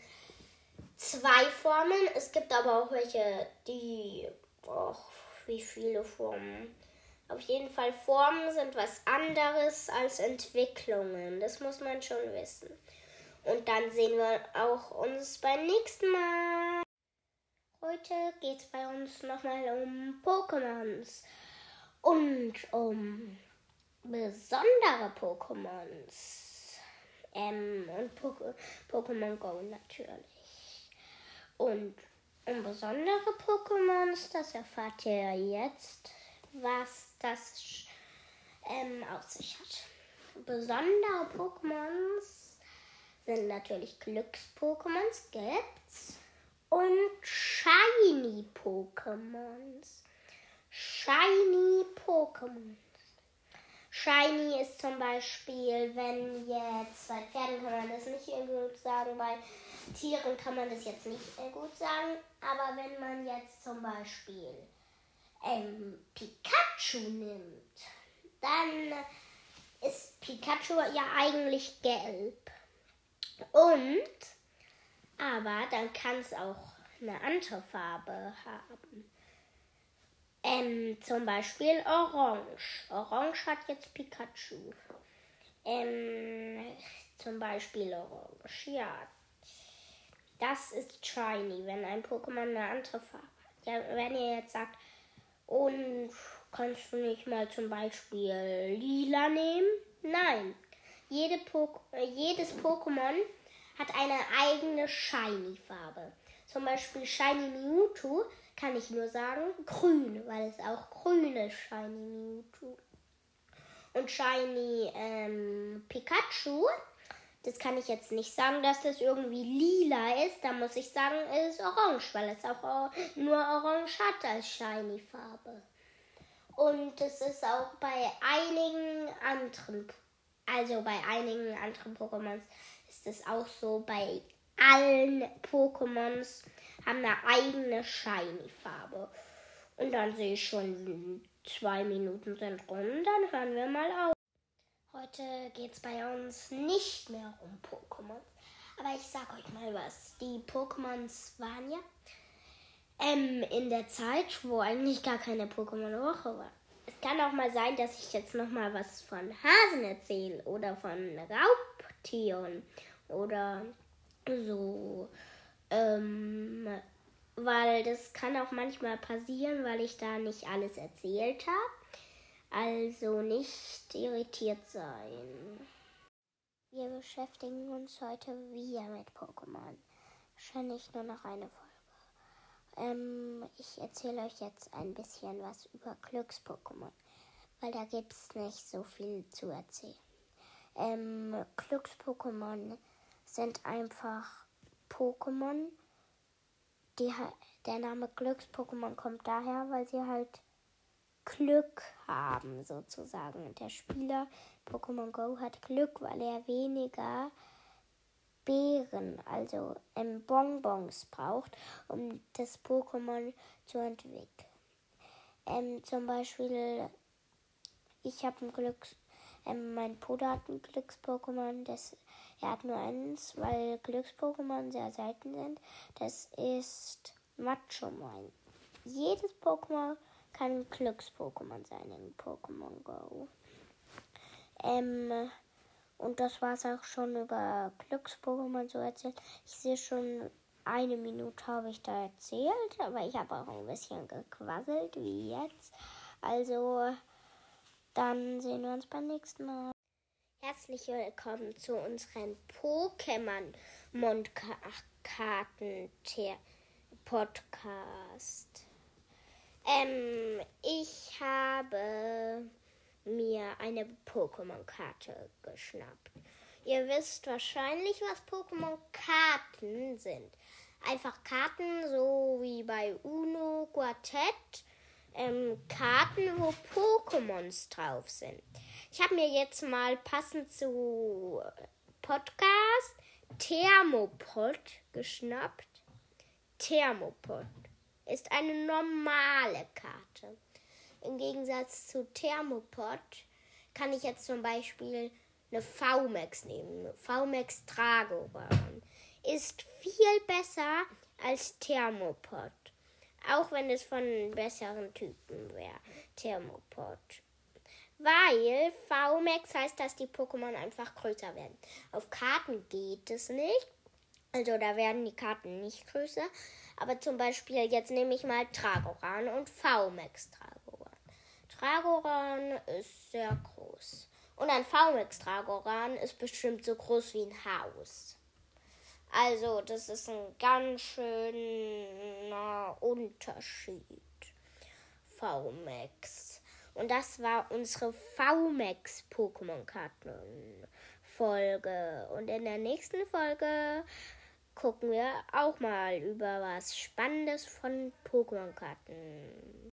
zwei Formen. Es gibt aber auch welche, die. Och, wie viele Formen. Auf jeden Fall Formen sind was anderes als Entwicklungen. Das muss man schon wissen. Und dann sehen wir auch uns beim nächsten Mal. Heute geht es bei uns nochmal um Pokémons und um besondere Pokémons. Ähm, und Pokémon Go natürlich. Und um besondere Pokémons, das erfahrt ihr jetzt, was das ähm, auf sich hat. Besondere Pokémons sind natürlich Glücks-Pokémons, gibt's. Und Shiny Pokémons. Shiny Pokémon. Shiny ist zum Beispiel, wenn jetzt, bei Pferden kann man das nicht gut sagen, bei Tieren kann man das jetzt nicht gut sagen, aber wenn man jetzt zum Beispiel ähm, Pikachu nimmt, dann ist Pikachu ja eigentlich gelb. Und, aber dann kann es auch eine andere Farbe haben. Ähm, zum Beispiel Orange. Orange hat jetzt Pikachu. Ähm, zum Beispiel Orange, ja. Das ist Shiny, wenn ein Pokémon eine andere Farbe hat. Ja, wenn ihr jetzt sagt, und kannst du nicht mal zum Beispiel Lila nehmen? Nein. Jede po jedes Pokémon hat eine eigene Shiny-Farbe. Zum Beispiel Shiny Mewtwo kann ich nur sagen grün, weil es auch grüne Shiny Mewtwo. Und Shiny ähm, Pikachu, das kann ich jetzt nicht sagen, dass das irgendwie lila ist. Da muss ich sagen, es ist orange, weil es auch nur orange hat als Shiny Farbe. Und es ist auch bei einigen anderen, also bei einigen anderen Pokémons ist es auch so, bei allen Pokémons haben eine eigene Shiny-Farbe. Und dann sehe ich schon, zwei Minuten sind rum, dann hören wir mal auf. Heute geht es bei uns nicht mehr um Pokémon. Aber ich sag euch mal was. Die Pokémons waren ja ähm, in der Zeit, wo eigentlich gar keine Pokémon-Woche war. Es kann auch mal sein, dass ich jetzt noch mal was von Hasen erzähle oder von Raubtieren oder so. Ähm, weil das kann auch manchmal passieren, weil ich da nicht alles erzählt habe. Also nicht irritiert sein. Wir beschäftigen uns heute wieder mit Pokémon. Wahrscheinlich nur noch eine Folge. Ähm, ich erzähle euch jetzt ein bisschen was über Glücks-Pokémon, weil da gibt es nicht so viel zu erzählen. Ähm, Glücks-Pokémon sind einfach Pokémon. Der Name Glücks-Pokémon kommt daher, weil sie halt Glück haben, sozusagen. Und der Spieler Pokémon Go hat Glück, weil er weniger Beeren, also ähm, Bonbons braucht, um das Pokémon zu entwickeln. Ähm, zum Beispiel, ich habe ein Glücks, ähm, mein Bruder hat ein Glücks-Pokémon, das er hat nur eins, weil Glücks-Pokémon sehr selten sind. Das ist Machomoin. Jedes Pokémon kann ein Glücks-Pokémon sein in Pokémon Go. Ähm, und das war es auch schon über Glücks-Pokémon zu erzählen. Ich sehe schon, eine Minute habe ich da erzählt, aber ich habe auch ein bisschen gequasselt, wie jetzt. Also, dann sehen wir uns beim nächsten Mal. Herzlich willkommen zu unserem Pokémon Mondkarten Podcast. Ähm, ich habe mir eine Pokémon-Karte geschnappt. Ihr wisst wahrscheinlich, was Pokémon-Karten sind. Einfach Karten, so wie bei Uno, Quartett. Ähm, Karten, wo Pokémons drauf sind. Ich habe mir jetzt mal passend zu Podcast Thermopod geschnappt. Thermopod ist eine normale Karte. Im Gegensatz zu Thermopod kann ich jetzt zum Beispiel eine VMAX nehmen. VMAX Tragoran ist viel besser als Thermopod. Auch wenn es von besseren Typen wäre. Thermopod weil VMAX heißt, dass die Pokémon einfach größer werden. Auf Karten geht es nicht. Also da werden die Karten nicht größer. Aber zum Beispiel, jetzt nehme ich mal Tragoran und VMAX Tragoran. Tragoran ist sehr groß. Und ein VMAX Tragoran ist bestimmt so groß wie ein Haus. Also, das ist ein ganz schöner Unterschied. VMAX. Und das war unsere VMAX Pokémon-Karten-Folge. Und in der nächsten Folge gucken wir auch mal über was Spannendes von Pokémon-Karten.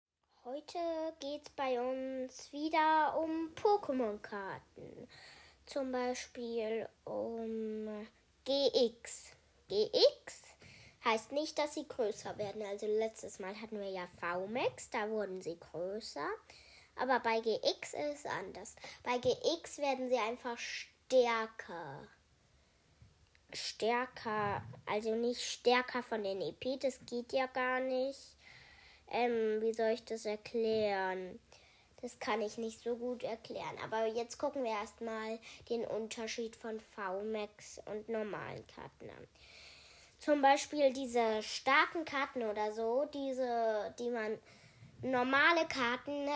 Heute geht es bei uns wieder um Pokémon-Karten. Zum Beispiel um GX. GX heißt nicht, dass sie größer werden. Also letztes Mal hatten wir ja VMAX, da wurden sie größer. Aber bei GX ist es anders. Bei GX werden sie einfach stärker stärker, also nicht stärker von den EP, das geht ja gar nicht. Ähm, wie soll ich das erklären? Das kann ich nicht so gut erklären. Aber jetzt gucken wir erstmal den Unterschied von VMAX und normalen Karten an. Zum Beispiel diese starken Karten oder so, diese, die man normale Karten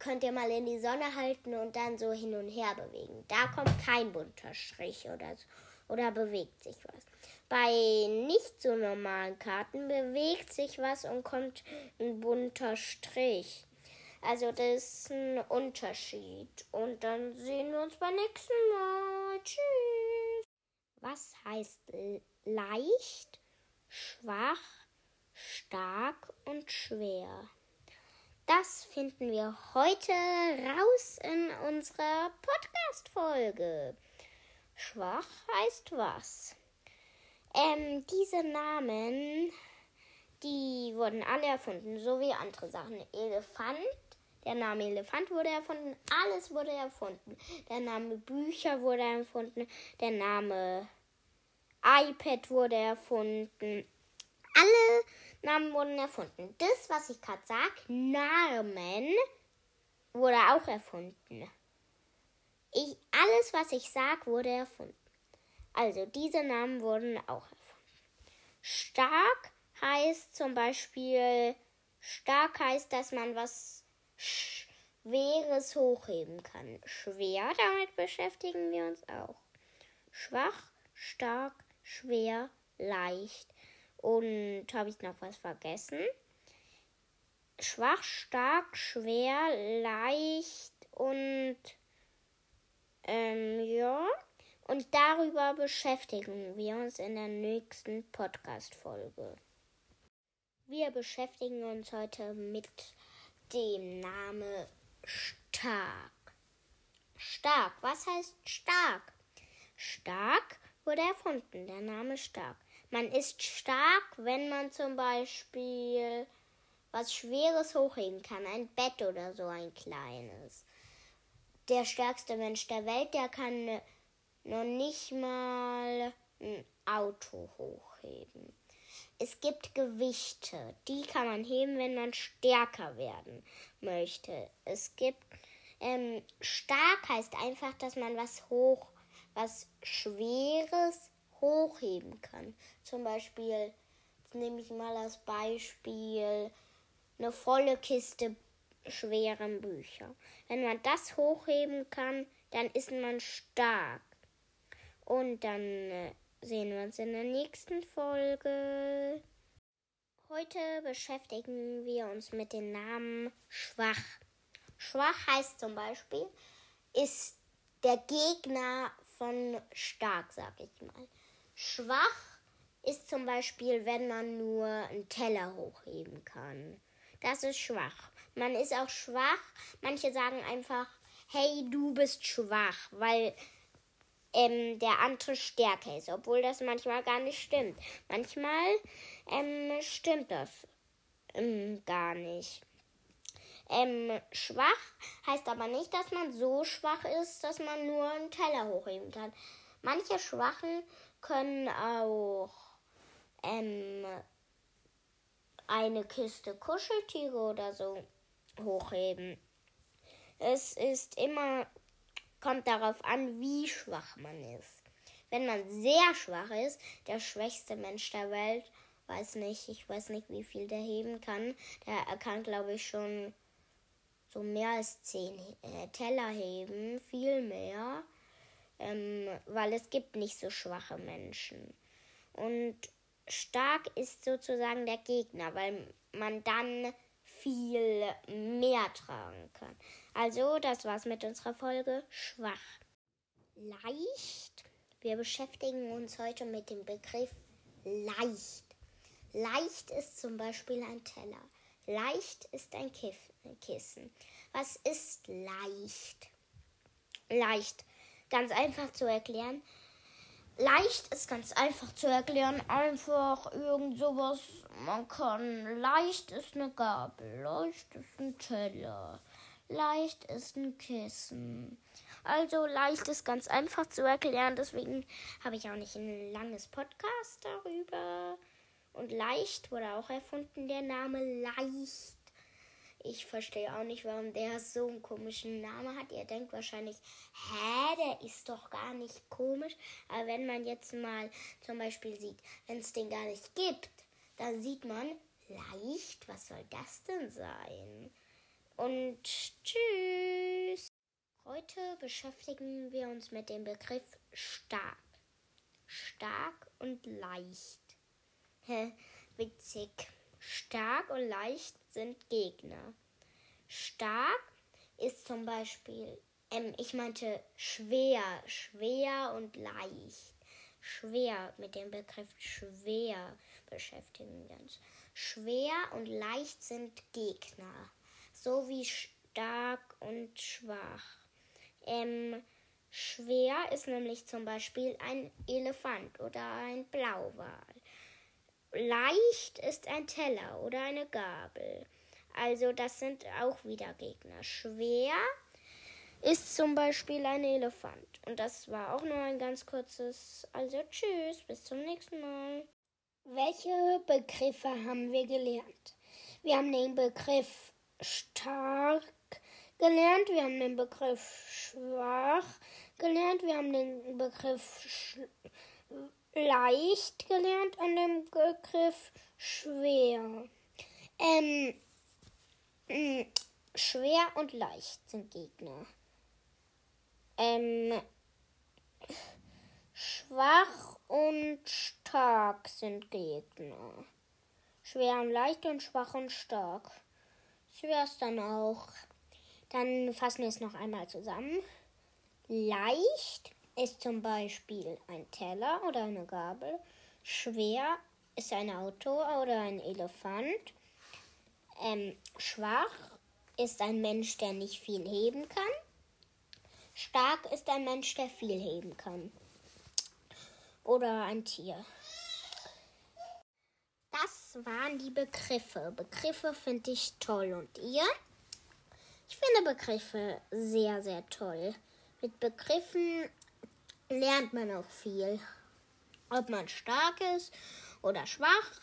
könnt ihr mal in die Sonne halten und dann so hin und her bewegen. Da kommt kein bunter Strich oder so oder bewegt sich was. Bei nicht so normalen Karten bewegt sich was und kommt ein bunter Strich. Also das ist ein Unterschied. Und dann sehen wir uns beim nächsten Mal. Tschüss. Was heißt leicht, schwach, stark und schwer? Das finden wir heute raus in unserer Podcast-Folge. Schwach heißt was? Ähm, diese Namen, die wurden alle erfunden, so wie andere Sachen. Elefant, der Name Elefant wurde erfunden, alles wurde erfunden. Der Name Bücher wurde erfunden, der Name iPad wurde erfunden. Alle Namen wurden erfunden. Das, was ich gerade sage, Namen, wurde auch erfunden. Ich, alles, was ich sage, wurde erfunden. Also, diese Namen wurden auch erfunden. Stark heißt zum Beispiel, stark heißt, dass man was Schweres hochheben kann. Schwer, damit beschäftigen wir uns auch. Schwach, stark, schwer, leicht. Und habe ich noch was vergessen? Schwach, stark, schwer, leicht und ähm, ja. Und darüber beschäftigen wir uns in der nächsten Podcast-Folge. Wir beschäftigen uns heute mit dem Namen Stark. Stark, was heißt stark? Stark wurde erfunden, der Name Stark. Man ist stark, wenn man zum Beispiel was Schweres hochheben kann, ein Bett oder so ein kleines der stärkste Mensch der Welt, der kann noch nicht mal ein Auto hochheben. Es gibt Gewichte, die kann man heben, wenn man stärker werden möchte. Es gibt ähm, stark heißt einfach, dass man was hoch, was Schweres hochheben kann. Zum Beispiel, jetzt nehme ich mal als Beispiel eine volle Kiste schweren Bücher. Wenn man das hochheben kann, dann ist man stark. Und dann äh, sehen wir uns in der nächsten Folge. Heute beschäftigen wir uns mit dem Namen Schwach. Schwach heißt zum Beispiel, ist der Gegner von stark, sag ich mal. Schwach ist zum Beispiel, wenn man nur einen Teller hochheben kann. Das ist schwach. Man ist auch schwach. Manche sagen einfach, hey, du bist schwach, weil ähm, der andere stärker ist, obwohl das manchmal gar nicht stimmt. Manchmal ähm, stimmt das ähm, gar nicht. Ähm, schwach heißt aber nicht, dass man so schwach ist, dass man nur einen Teller hochheben kann. Manche Schwachen können auch ähm, eine Kiste Kuscheltiere oder so hochheben. Es ist immer, kommt darauf an, wie schwach man ist. Wenn man sehr schwach ist, der schwächste Mensch der Welt, weiß nicht, ich weiß nicht, wie viel der heben kann. Der kann, glaube ich, schon so mehr als zehn äh, Teller heben, viel mehr, ähm, weil es gibt nicht so schwache Menschen. Und stark ist sozusagen der Gegner, weil man dann viel mehr tragen kann. Also, das war's mit unserer Folge schwach. Leicht. Wir beschäftigen uns heute mit dem Begriff leicht. Leicht ist zum Beispiel ein Teller. Leicht ist ein Kissen. Was ist leicht? Leicht. Ganz einfach zu erklären. Leicht ist ganz einfach zu erklären. Einfach irgend sowas. Man kann. Leicht ist eine Gabel. Leicht ist ein Teller. Leicht ist ein Kissen. Also leicht ist ganz einfach zu erklären. Deswegen habe ich auch nicht ein langes Podcast darüber. Und leicht wurde auch erfunden, der Name Leicht. Ich verstehe auch nicht, warum der so einen komischen Namen hat. Ihr denkt wahrscheinlich, hä, der ist doch gar nicht komisch. Aber wenn man jetzt mal zum Beispiel sieht, wenn es den gar nicht gibt, dann sieht man, leicht, was soll das denn sein? Und tschüss. Heute beschäftigen wir uns mit dem Begriff stark. Stark und leicht. Hä, witzig. Stark und leicht sind Gegner. Stark ist zum Beispiel, ähm, ich meinte schwer, schwer und leicht. Schwer mit dem Begriff schwer beschäftigen wir uns. Schwer und leicht sind Gegner, so wie stark und schwach. Ähm, schwer ist nämlich zum Beispiel ein Elefant oder ein Blauwal. Leicht ist ein Teller oder eine Gabel. Also das sind auch wieder Gegner. Schwer ist zum Beispiel ein Elefant. Und das war auch nur ein ganz kurzes. Also tschüss, bis zum nächsten Mal. Welche Begriffe haben wir gelernt? Wir haben den Begriff stark gelernt, wir haben den Begriff schwach gelernt, wir haben den Begriff leicht gelernt an dem Begriff schwer. Ähm, schwer und leicht sind Gegner. Ähm, schwach und stark sind Gegner. Schwer und leicht und schwach und stark. Das wäre es dann auch. Dann fassen wir es noch einmal zusammen. Leicht ist zum Beispiel ein Teller oder eine Gabel. Schwer ist ein Auto oder ein Elefant. Ähm, schwach ist ein Mensch, der nicht viel heben kann. Stark ist ein Mensch, der viel heben kann. Oder ein Tier. Das waren die Begriffe. Begriffe finde ich toll. Und ihr? Ich finde Begriffe sehr, sehr toll. Mit Begriffen lernt man auch viel. Ob man stark ist oder schwach,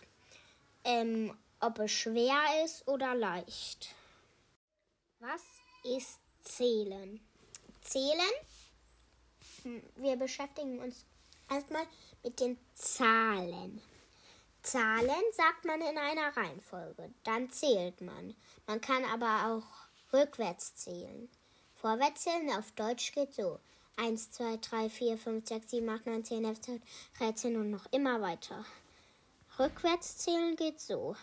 ähm, ob es schwer ist oder leicht. Was ist Zählen? Zählen? Hm, wir beschäftigen uns erstmal mit den Zahlen. Zahlen sagt man in einer Reihenfolge, dann zählt man. Man kann aber auch rückwärts zählen. Vorwärts zählen auf Deutsch geht so. 1, 2, 3, 4, 5, 6, 7, 8, 9, 10, 11, 12, 13 und noch immer weiter. Rückwärts zählen geht so.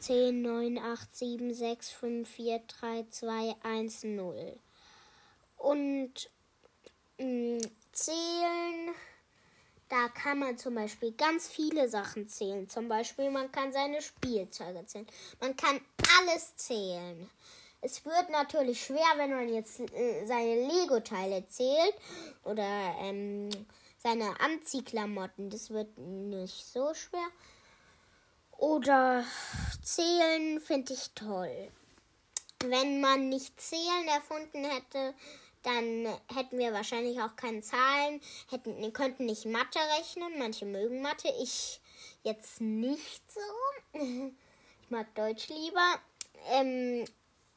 10, 9, 8, 7, 6, 5, 4, 3, 2, 1, 0. Und mh, mm, zählen, da kann man zum Beispiel ganz viele Sachen zählen. Zum Beispiel, man kann seine Spielzeuge zählen. Man kann alles zählen. Es wird natürlich schwer, wenn man jetzt äh, seine Lego-Teile zählt oder ähm, seine Anziehklamotten. Das wird nicht so schwer. Oder zählen finde ich toll. Wenn man nicht zählen erfunden hätte, dann hätten wir wahrscheinlich auch keine Zahlen, hätten, könnten nicht Mathe rechnen. Manche mögen Mathe, ich jetzt nicht so. Ich mag Deutsch lieber. Ähm,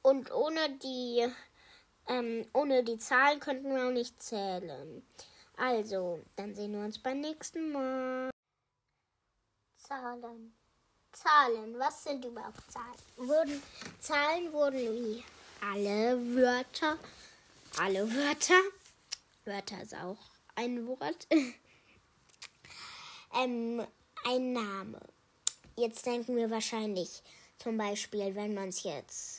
und ohne die ähm, ohne die Zahlen könnten wir auch nicht zählen. Also, dann sehen wir uns beim nächsten Mal. Zahlen. Zahlen. Was sind überhaupt Zahlen? Wurden, Zahlen wurden wie alle Wörter. Alle Wörter. Wörter ist auch ein Wort. ähm, ein Name. Jetzt denken wir wahrscheinlich zum Beispiel, wenn man es jetzt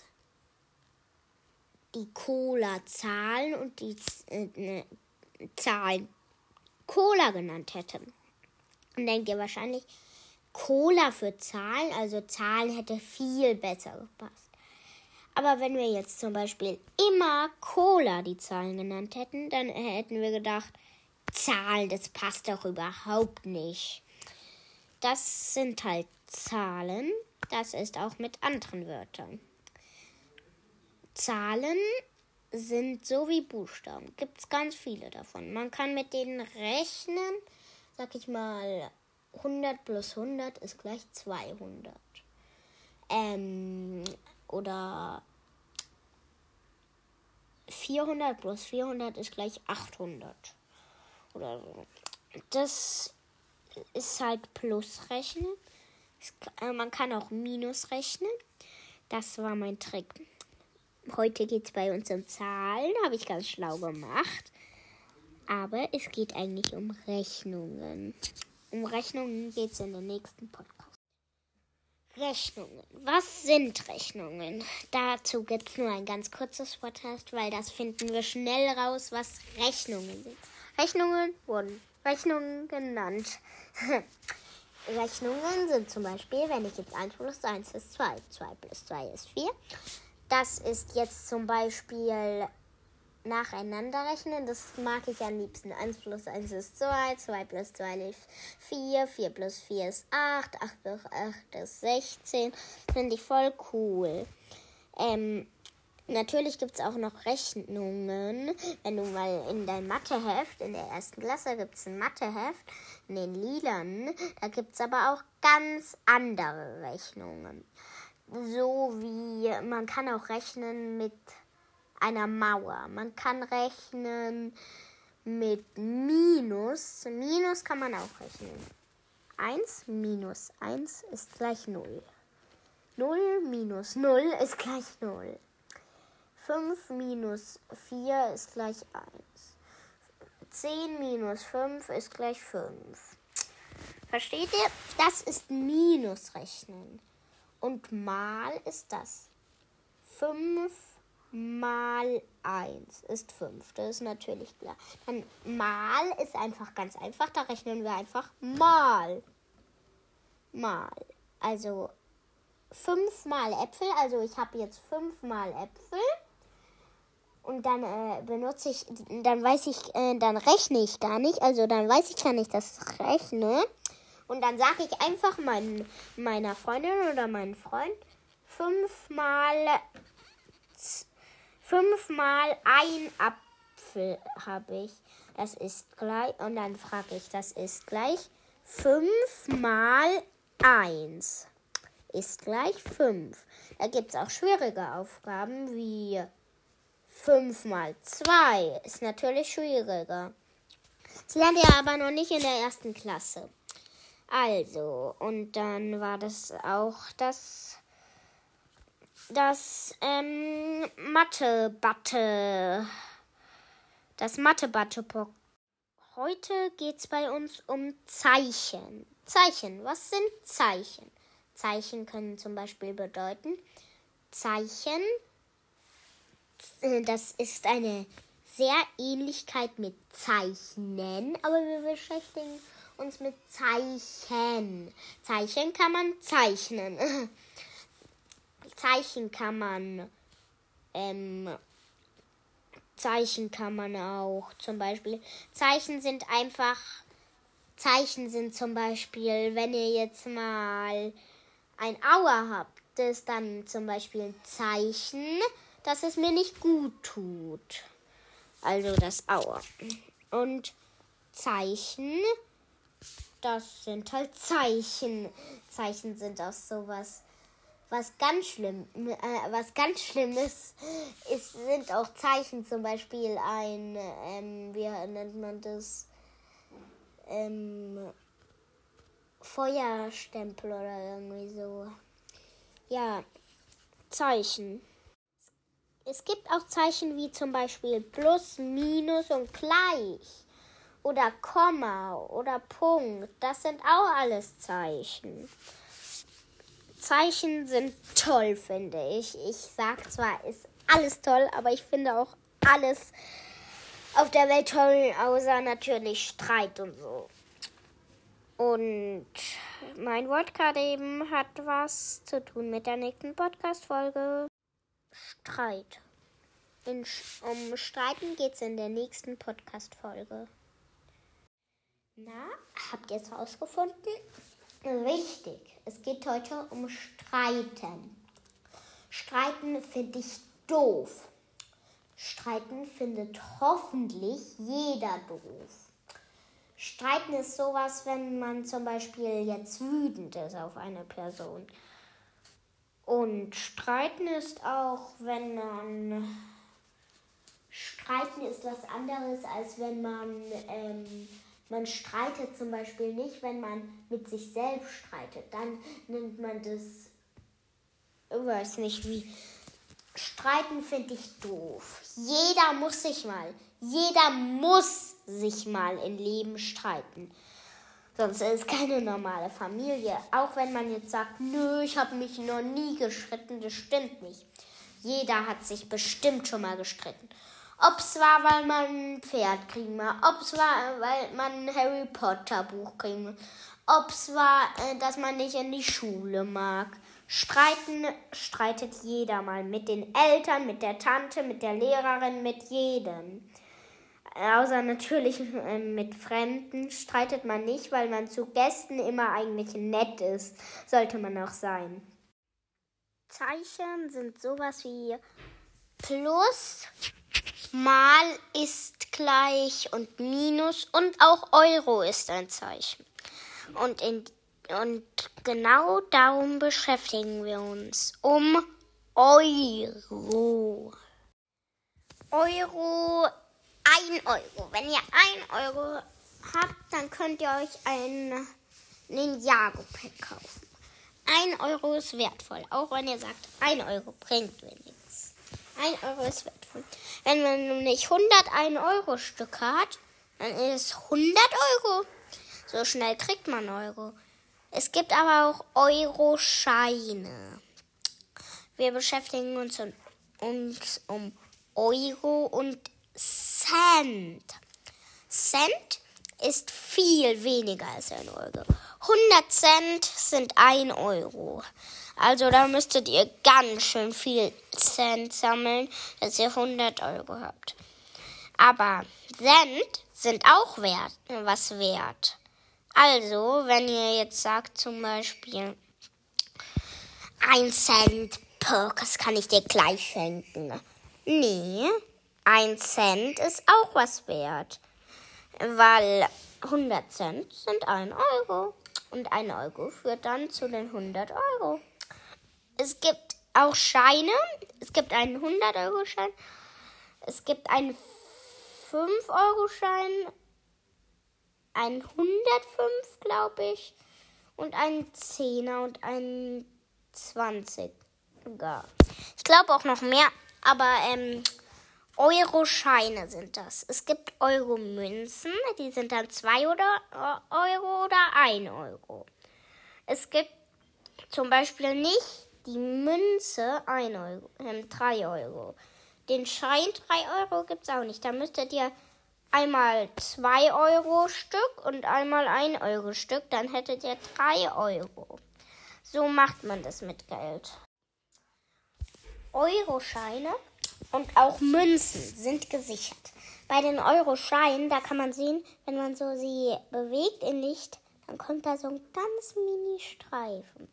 die Cola-Zahlen und die äh, ne, Zahlen Cola genannt hätten. Dann denkt ihr wahrscheinlich, Cola für Zahlen, also Zahlen hätte viel besser gepasst. Aber wenn wir jetzt zum Beispiel immer Cola die Zahlen genannt hätten, dann hätten wir gedacht, Zahlen, das passt doch überhaupt nicht. Das sind halt Zahlen, das ist auch mit anderen Wörtern. Zahlen sind so wie Buchstaben. Gibt es ganz viele davon. Man kann mit denen rechnen. Sag ich mal, 100 plus 100 ist gleich 200. Ähm, oder 400 plus 400 ist gleich 800. Oder so. Das ist halt plus rechnen. Äh, man kann auch minus rechnen. Das war mein Trick. Heute geht es bei uns um Zahlen, habe ich ganz schlau gemacht. Aber es geht eigentlich um Rechnungen. Um Rechnungen geht es in den nächsten Podcast. Rechnungen. Was sind Rechnungen? Dazu gibt es nur ein ganz kurzes Podcast, weil das finden wir schnell raus, was Rechnungen sind. Rechnungen wurden Rechnungen genannt. Rechnungen sind zum Beispiel, wenn ich jetzt 1 plus 1 ist 2, 2 plus 2 ist 4. Das ist jetzt zum Beispiel nacheinander rechnen. Das mag ich am liebsten. 1 plus 1 ist 2, 2 plus 2 ist 4, 4 plus 4 ist 8, 8 plus 8 ist 16. Finde ich voll cool. Ähm, natürlich gibt es auch noch Rechnungen. Wenn du mal in dein Matheheft, in der ersten Klasse gibt es ein Matheheft, in den Lilan, da gibt es aber auch ganz andere Rechnungen. So wie man kann auch rechnen mit einer Mauer. Man kann rechnen mit Minus. Minus kann man auch rechnen. 1 minus 1 ist gleich 0. 0 minus 0 ist gleich 0. 5 minus 4 ist gleich 1. 10 minus 5 ist gleich 5. Versteht ihr? Das ist Minusrechnen. Und mal ist das. 5 mal 1 ist 5. Das ist natürlich klar. Dann mal ist einfach ganz einfach. Da rechnen wir einfach mal. Mal. Also 5 mal Äpfel. Also ich habe jetzt 5 mal Äpfel. Und dann äh, benutze ich, dann weiß ich, äh, dann rechne ich gar nicht. Also dann weiß ich gar nicht, dass ich rechne. Und dann sage ich einfach mein, meiner Freundin oder meinem Freund, fünfmal fünfmal ein Apfel habe ich. Das ist gleich. Und dann frage ich, das ist gleich fünf mal eins ist gleich fünf. Da gibt es auch schwierige Aufgaben wie fünf mal zwei ist natürlich schwieriger. Das lernt ihr aber noch nicht in der ersten Klasse. Also, und dann war das auch das das ähm, Mathe-Batte. Das Mathe-Batte. Heute geht es bei uns um Zeichen. Zeichen, was sind Zeichen? Zeichen können zum Beispiel bedeuten, Zeichen, äh, das ist eine sehr Ähnlichkeit mit Zeichnen, aber wir beschäftigen uns mit Zeichen. Zeichen kann man zeichnen. Zeichen kann man ähm, Zeichen kann man auch zum Beispiel. Zeichen sind einfach. Zeichen sind zum Beispiel, wenn ihr jetzt mal ein Auer habt, das ist dann zum Beispiel ein Zeichen, dass es mir nicht gut tut. Also das Auer. Und Zeichen, das sind halt Zeichen. Zeichen sind auch sowas Was ganz schlimm, äh, was ganz schlimm ist, ist, sind auch Zeichen, zum Beispiel ein, ähm, wie nennt man das, ähm, Feuerstempel oder irgendwie so. Ja, Zeichen. Es gibt auch Zeichen wie zum Beispiel Plus, Minus und Gleich. Oder Komma oder Punkt. Das sind auch alles Zeichen. Zeichen sind toll, finde ich. Ich sag zwar, ist alles toll, aber ich finde auch alles auf der Welt toll, außer natürlich Streit und so. Und mein Wort eben hat was zu tun mit der nächsten Podcast-Folge. Streit. In, um Streiten geht es in der nächsten Podcast-Folge. Na, habt ihr es rausgefunden? Richtig, es geht heute um Streiten. Streiten finde ich doof. Streiten findet hoffentlich jeder doof. Streiten ist sowas, wenn man zum Beispiel jetzt wütend ist auf eine Person. Und streiten ist auch, wenn man. Streiten ist was anderes, als wenn man. Ähm, man streitet zum Beispiel nicht, wenn man mit sich selbst streitet. Dann nennt man das. Ich weiß nicht wie. Streiten finde ich doof. Jeder muss sich mal. Jeder muss sich mal im Leben streiten. Sonst ist es keine normale Familie. Auch wenn man jetzt sagt, nö, ich habe mich noch nie gestritten, das stimmt nicht. Jeder hat sich bestimmt schon mal gestritten. Ob es war, weil man ein Pferd kriegen will, ob es war, weil man ein Harry Potter Buch kriegen will, ob es war, äh, dass man nicht in die Schule mag. Streiten streitet jeder mal mit den Eltern, mit der Tante, mit der Lehrerin, mit jedem. Außer natürlich äh, mit Fremden streitet man nicht, weil man zu Gästen immer eigentlich nett ist. Sollte man auch sein. Zeichen sind sowas wie Plus, Mal ist gleich und Minus und auch Euro ist ein Zeichen. Und, in, und genau darum beschäftigen wir uns. Um Euro. Euro 1 Euro. Wenn ihr 1 Euro habt, dann könnt ihr euch ein Ninjago-Pack kaufen. 1 Euro ist wertvoll, auch wenn ihr sagt, 1 Euro bringt nichts. 1 Euro ist wertvoll. Wenn man nämlich 101 Euro Stück hat, dann ist es 100 Euro. So schnell kriegt man Euro. Es gibt aber auch Euro-Scheine. Wir beschäftigen uns, um, uns um Euro und Cent. Cent ist viel weniger als ein Euro. 100 Cent sind ein Euro. Also da müsstet ihr ganz schön viel Cent sammeln, dass ihr 100 Euro habt. Aber Cent sind auch wert, was wert. Also, wenn ihr jetzt sagt zum Beispiel, ein Cent, das kann ich dir gleich schenken. Nee, ein Cent ist auch was wert, weil 100 Cent sind ein Euro und ein Euro führt dann zu den 100 Euro. Es gibt auch Scheine. Es gibt einen 100-Euro-Schein. Es gibt einen 5-Euro-Schein. Einen 105, glaube ich. Und einen 10er und einen 20er. Ich glaube auch noch mehr. Aber ähm, Euro-Scheine sind das. Es gibt Euro-Münzen, die sind dann 2 oder äh, Euro oder 1 Euro. Es gibt zum Beispiel nicht die Münze 1 Euro, äh, 3 Euro. Den Schein 3 Euro gibt es auch nicht. Da müsstet ihr einmal 2 Euro Stück und einmal 1 Euro Stück. Dann hättet ihr 3 Euro. So macht man das mit Geld. Euroscheine und auch Münzen sind gesichert. Bei den Euro-Scheinen, da kann man sehen, wenn man so sie bewegt in Licht, dann kommt da so ein ganz mini Streifen.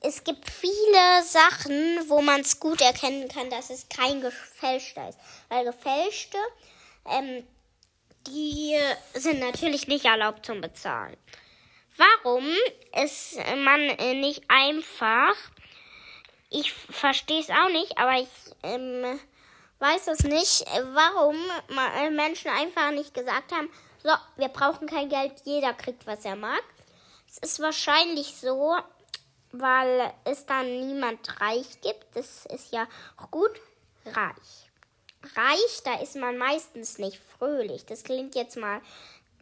Es gibt viele Sachen, wo man es gut erkennen kann, dass es kein gefälschter ist. Weil gefälschte, ähm, die sind natürlich nicht erlaubt zum Bezahlen. Warum ist man nicht einfach Ich verstehe es auch nicht, aber ich ähm, weiß es nicht, warum äh, Menschen einfach nicht gesagt haben, so, wir brauchen kein Geld, jeder kriegt, was er mag. Es ist wahrscheinlich so, weil es dann niemand reich gibt. Das ist ja gut. Reich. Reich, da ist man meistens nicht fröhlich. Das klingt jetzt mal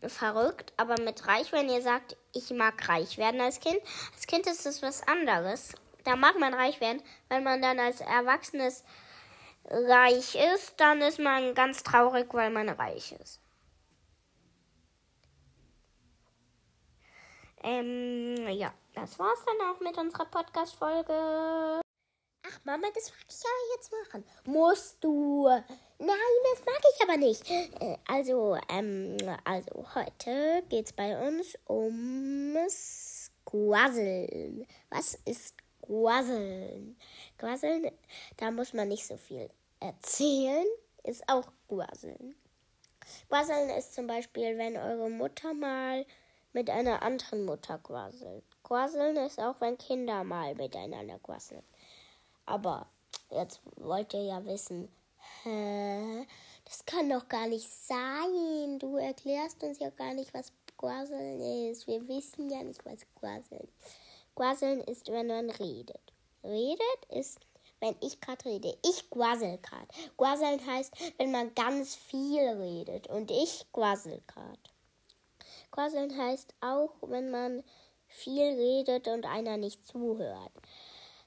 verrückt, aber mit reich, wenn ihr sagt, ich mag reich werden als Kind, als Kind ist das was anderes. Da mag man reich werden. Wenn man dann als Erwachsenes reich ist, dann ist man ganz traurig, weil man reich ist. Ähm, ja, das war's dann auch mit unserer Podcast-Folge. Ach, Mama, das mag ich ja jetzt machen. Musst du. Nein, das mag ich aber nicht. Äh, also, ähm, also heute geht's bei uns ums Quasseln. Was ist Quasseln? Quasseln, da muss man nicht so viel erzählen. Ist auch Quasseln. Quasseln ist zum Beispiel, wenn eure Mutter mal mit einer anderen Mutter quasselt. Quasseln ist auch, wenn Kinder mal miteinander quasseln. Aber jetzt wollt ihr ja wissen, hä? Das kann doch gar nicht sein. Du erklärst uns ja gar nicht, was Quasseln ist. Wir wissen ja nicht, was Quasseln ist. Quasseln ist, wenn man redet. Redet ist, wenn ich gerade rede. Ich quassel gerade. Quasseln heißt, wenn man ganz viel redet. Und ich quassel gerade. Quasseln heißt auch, wenn man viel redet und einer nicht zuhört.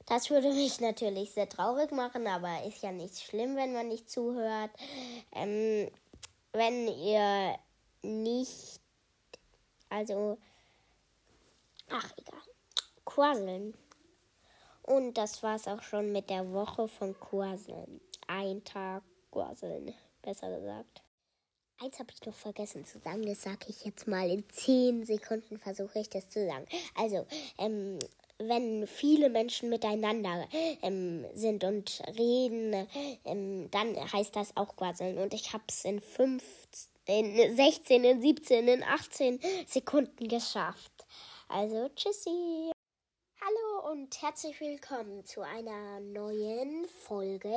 Das würde mich natürlich sehr traurig machen, aber ist ja nicht schlimm, wenn man nicht zuhört. Ähm, wenn ihr nicht, also, ach egal, Quasseln. Und das war's auch schon mit der Woche von Quasseln. Ein Tag Quasseln, besser gesagt. Eins habe ich noch vergessen zu sagen, das sage ich jetzt mal in 10 Sekunden, versuche ich das zu sagen. Also, ähm, wenn viele Menschen miteinander ähm, sind und reden, ähm, dann heißt das auch quasseln. Und ich habe es in 15, in 16, in 17, in 18 Sekunden geschafft. Also, tschüssi. Hallo und herzlich willkommen zu einer neuen Folge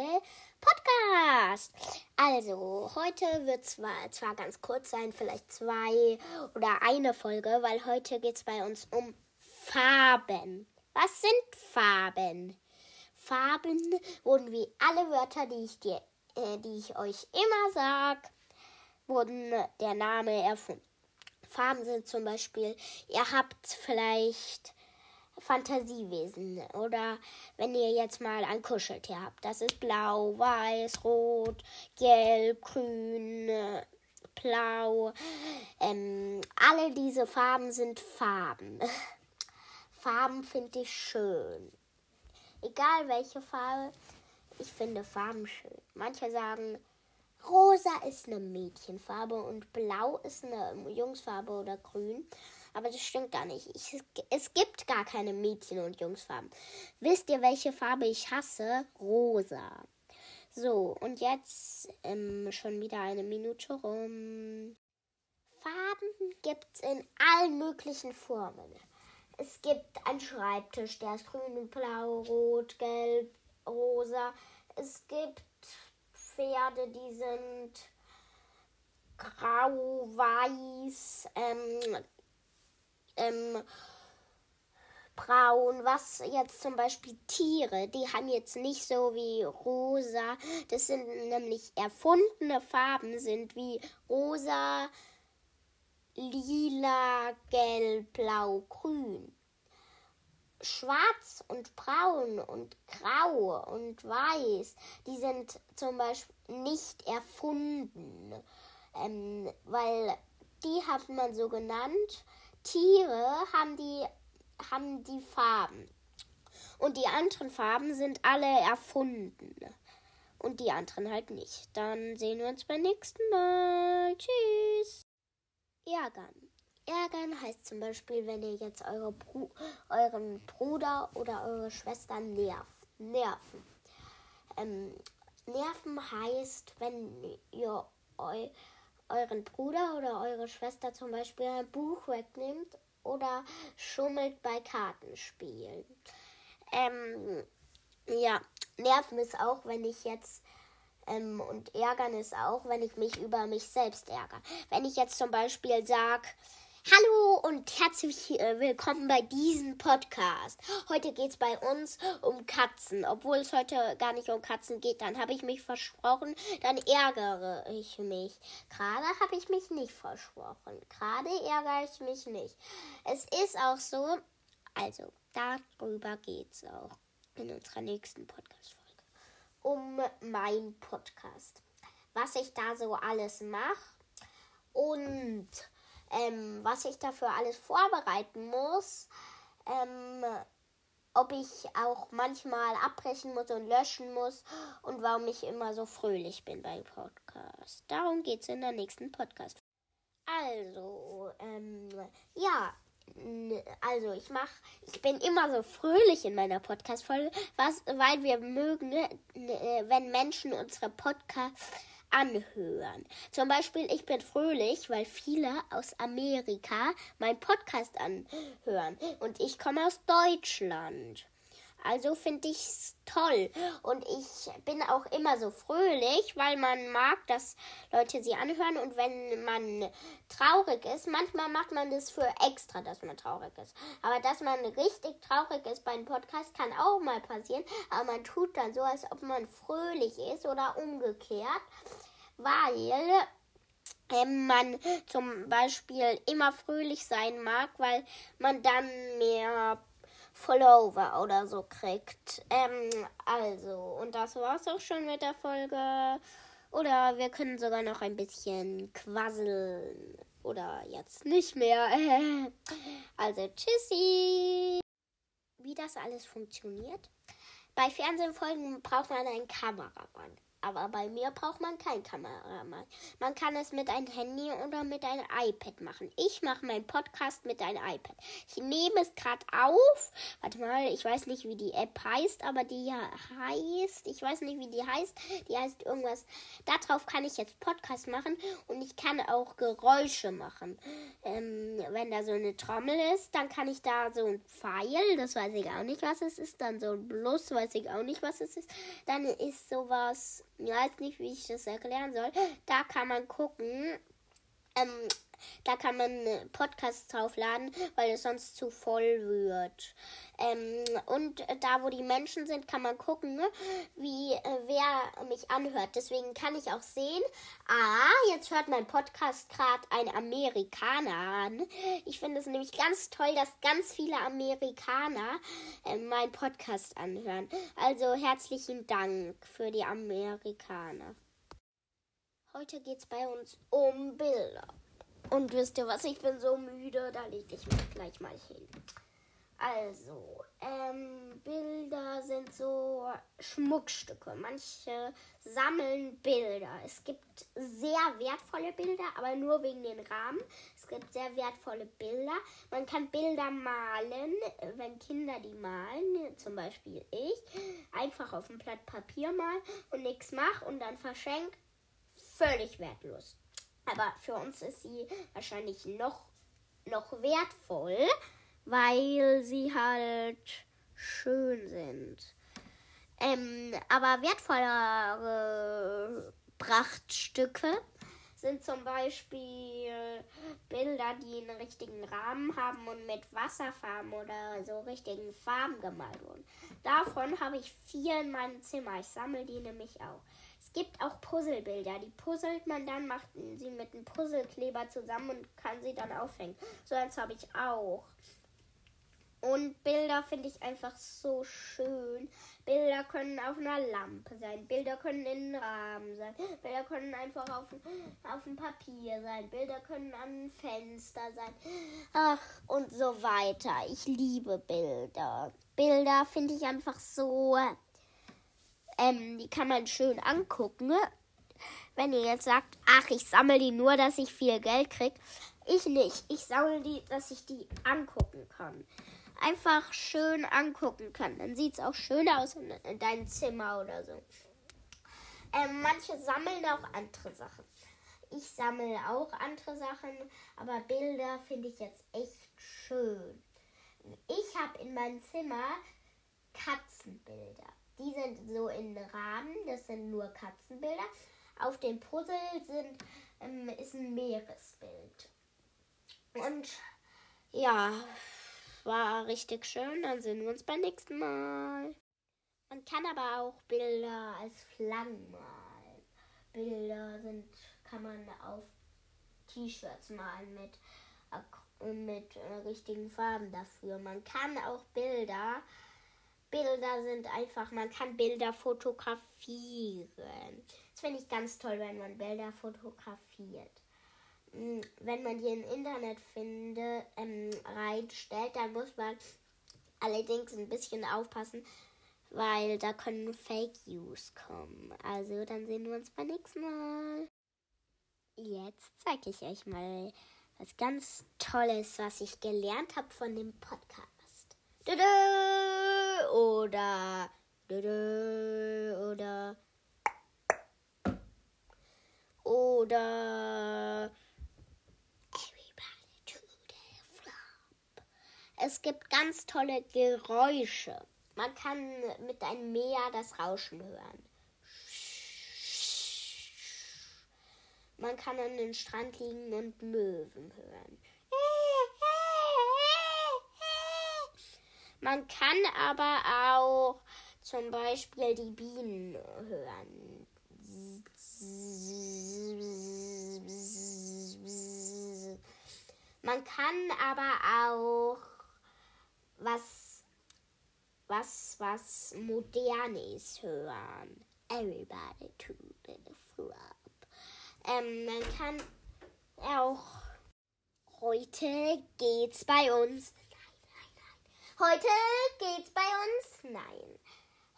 Podcast. Also, heute wird zwar, zwar ganz kurz sein, vielleicht zwei oder eine Folge, weil heute geht es bei uns um Farben. Was sind Farben? Farben wurden wie alle Wörter, die ich dir, äh, die ich euch immer sag, wurden der Name erfunden. Farben sind zum Beispiel, ihr habt vielleicht Fantasiewesen. Oder wenn ihr jetzt mal ein Kuscheltier habt. Das ist blau, weiß, rot, gelb, grün, blau. Ähm, alle diese Farben sind Farben. Farben finde ich schön. Egal welche Farbe, ich finde Farben schön. Manche sagen, rosa ist eine Mädchenfarbe und blau ist eine Jungsfarbe oder grün. Aber das stimmt gar nicht. Ich, es gibt gar keine Mädchen- und Jungsfarben. Wisst ihr, welche Farbe ich hasse? Rosa. So, und jetzt ähm, schon wieder eine Minute rum. Farben gibt es in allen möglichen Formen. Es gibt einen Schreibtisch, der ist grün, blau, rot, gelb, rosa. Es gibt Pferde, die sind grau, weiß, ähm, ähm, braun, was jetzt zum Beispiel Tiere, die haben jetzt nicht so wie rosa, das sind nämlich erfundene Farben, sind wie rosa, lila, gelb, blau, grün. Schwarz und braun und grau und weiß, die sind zum Beispiel nicht erfunden, ähm, weil die hat man so genannt, Tiere haben die, haben die Farben. Und die anderen Farben sind alle erfunden. Und die anderen halt nicht. Dann sehen wir uns beim nächsten Mal. Tschüss. Ärgern. Ärgern heißt zum Beispiel, wenn ihr jetzt eure Bru euren Bruder oder eure Schwester nervt. Nerven. Ähm, nerven heißt, wenn ihr eu euren Bruder oder eure Schwester zum Beispiel ein Buch wegnimmt oder schummelt bei Kartenspielen. Ähm, ja, nerven ist auch, wenn ich jetzt ähm, und ärgern ist auch, wenn ich mich über mich selbst ärgere. Wenn ich jetzt zum Beispiel sage, Hallo und herzlich willkommen bei diesem Podcast. Heute geht es bei uns um Katzen. Obwohl es heute gar nicht um Katzen geht, dann habe ich mich versprochen, dann ärgere ich mich. Gerade habe ich mich nicht versprochen. Gerade ärgere ich mich nicht. Es ist auch so, also darüber geht es auch in unserer nächsten Podcast-Folge. Um meinen Podcast. Was ich da so alles mache und ähm, was ich dafür alles vorbereiten muss, ähm, ob ich auch manchmal abbrechen muss und löschen muss und warum ich immer so fröhlich bin beim Podcast. Darum geht es in der nächsten Podcast. Also, ähm, ja, also ich mach, ich bin immer so fröhlich in meiner Podcast-Folge, was, weil wir mögen, äh, wenn Menschen unsere Podcasts anhören. Zum Beispiel, ich bin fröhlich, weil viele aus Amerika meinen Podcast anhören. Und ich komme aus Deutschland. Also finde ich es toll. Und ich bin auch immer so fröhlich, weil man mag, dass Leute sie anhören. Und wenn man traurig ist, manchmal macht man das für extra, dass man traurig ist. Aber dass man richtig traurig ist bei einem Podcast, kann auch mal passieren. Aber man tut dann so, als ob man fröhlich ist oder umgekehrt weil ähm, man zum Beispiel immer fröhlich sein mag, weil man dann mehr Follower oder so kriegt. Ähm, also, und das war's auch schon mit der Folge. Oder wir können sogar noch ein bisschen quasseln. Oder jetzt nicht mehr. also, tschüssi. Wie das alles funktioniert? Bei Fernsehfolgen braucht man einen Kameramann. Aber bei mir braucht man kein Kameramann. Man kann es mit einem Handy oder mit einem iPad machen. Ich mache meinen Podcast mit einem iPad. Ich nehme es gerade auf. Warte mal, ich weiß nicht, wie die App heißt, aber die heißt, ich weiß nicht, wie die heißt. Die heißt irgendwas. Darauf kann ich jetzt Podcast machen und ich kann auch Geräusche machen. Ähm, wenn da so eine Trommel ist, dann kann ich da so ein Pfeil, das weiß ich auch nicht, was es ist. Dann so ein Plus, weiß ich auch nicht, was es ist. Dann ist sowas ich weiß nicht, wie ich das erklären soll. Da kann man gucken. Ähm, da kann man Podcasts draufladen, weil es sonst zu voll wird. Ähm, und da, wo die Menschen sind, kann man gucken, ne, wie äh, wer mich anhört. Deswegen kann ich auch sehen, ah, jetzt hört mein Podcast gerade ein Amerikaner an. Ich finde es nämlich ganz toll, dass ganz viele Amerikaner äh, meinen Podcast anhören. Also herzlichen Dank für die Amerikaner. Heute geht es bei uns um Bilder. Und wisst ihr was, ich bin so müde, da lege ich mich gleich mal hin. Also, ähm, Bilder sind so Schmuckstücke. Manche sammeln Bilder. Es gibt sehr wertvolle Bilder, aber nur wegen den Rahmen. Es gibt sehr wertvolle Bilder. Man kann Bilder malen, wenn Kinder die malen, zum Beispiel ich, einfach auf ein Blatt Papier malen und nichts mache und dann verschenkt. Völlig wertlos. Aber für uns ist sie wahrscheinlich noch, noch wertvoll weil sie halt schön sind. Ähm, aber wertvollere Prachtstücke sind zum Beispiel Bilder, die einen richtigen Rahmen haben und mit Wasserfarben oder so richtigen Farben gemalt wurden. Davon habe ich vier in meinem Zimmer. Ich sammle die nämlich auch. Es gibt auch Puzzlebilder. Die puzzelt man dann, macht sie mit einem Puzzlekleber zusammen und kann sie dann aufhängen. So eins habe ich auch. Und Bilder finde ich einfach so schön. Bilder können auf einer Lampe sein. Bilder können in einem Rahmen sein. Bilder können einfach auf, auf dem Papier sein. Bilder können an Fenster sein. Ach, und so weiter. Ich liebe Bilder. Bilder finde ich einfach so. Ähm, die kann man schön angucken. Wenn ihr jetzt sagt, ach, ich sammle die nur, dass ich viel Geld kriege. Ich nicht. Ich sammle die, dass ich die angucken kann einfach schön angucken kann. Dann sieht es auch schön aus in, in deinem Zimmer oder so. Ähm, manche sammeln auch andere Sachen. Ich sammle auch andere Sachen, aber Bilder finde ich jetzt echt schön. Ich habe in meinem Zimmer Katzenbilder. Die sind so in Rahmen, das sind nur Katzenbilder. Auf dem Puzzle sind, ähm, ist ein Meeresbild. Und ja, war richtig schön. Dann sehen wir uns beim nächsten Mal. Man kann aber auch Bilder als Flaggen malen. Bilder sind, kann man auf T-Shirts malen mit, mit äh, richtigen Farben dafür. Man kann auch Bilder, Bilder sind einfach, man kann Bilder fotografieren. Das finde ich ganz toll, wenn man Bilder fotografiert. Hm, wenn man die im Internet finde, ähm, reinstellt, dann muss man allerdings ein bisschen aufpassen, weil da können Fake News kommen. Also dann sehen wir uns beim nächsten Mal. Jetzt zeige ich euch mal was ganz Tolles, was ich gelernt habe von dem Podcast. Oder oder oder Es gibt ganz tolle Geräusche. Man kann mit einem Meer das Rauschen hören. Man kann an den Strand liegen und Möwen hören. Man kann aber auch zum Beispiel die Bienen hören. Man kann aber auch was, was, was Modernes hören. Everybody to the club. Ähm, man kann auch. Heute geht's bei uns. Heute geht's bei uns. Nein.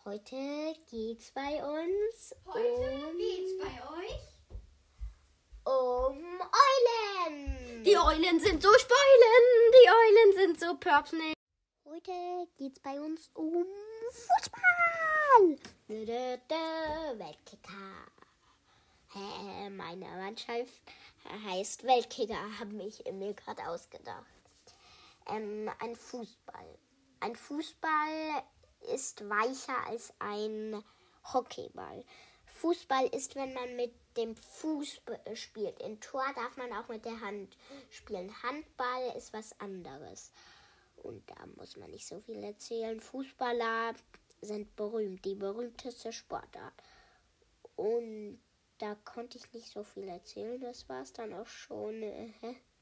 Heute geht's bei uns. Heute um, geht's bei euch um Eulen. Die Eulen sind so Speulen. Die Eulen sind so pöpsnig. Heute geht's bei uns um Fußball. Weltkicker. Meine Mannschaft heißt Weltkicker, habe ich mir gerade ausgedacht. Ähm, ein Fußball. Ein Fußball ist weicher als ein Hockeyball. Fußball ist, wenn man mit dem Fuß spielt. In Tor darf man auch mit der Hand spielen. Handball ist was anderes. Und da muss man nicht so viel erzählen. Fußballer sind berühmt, die berühmteste Sportart. Und da konnte ich nicht so viel erzählen. Das war es dann auch schon.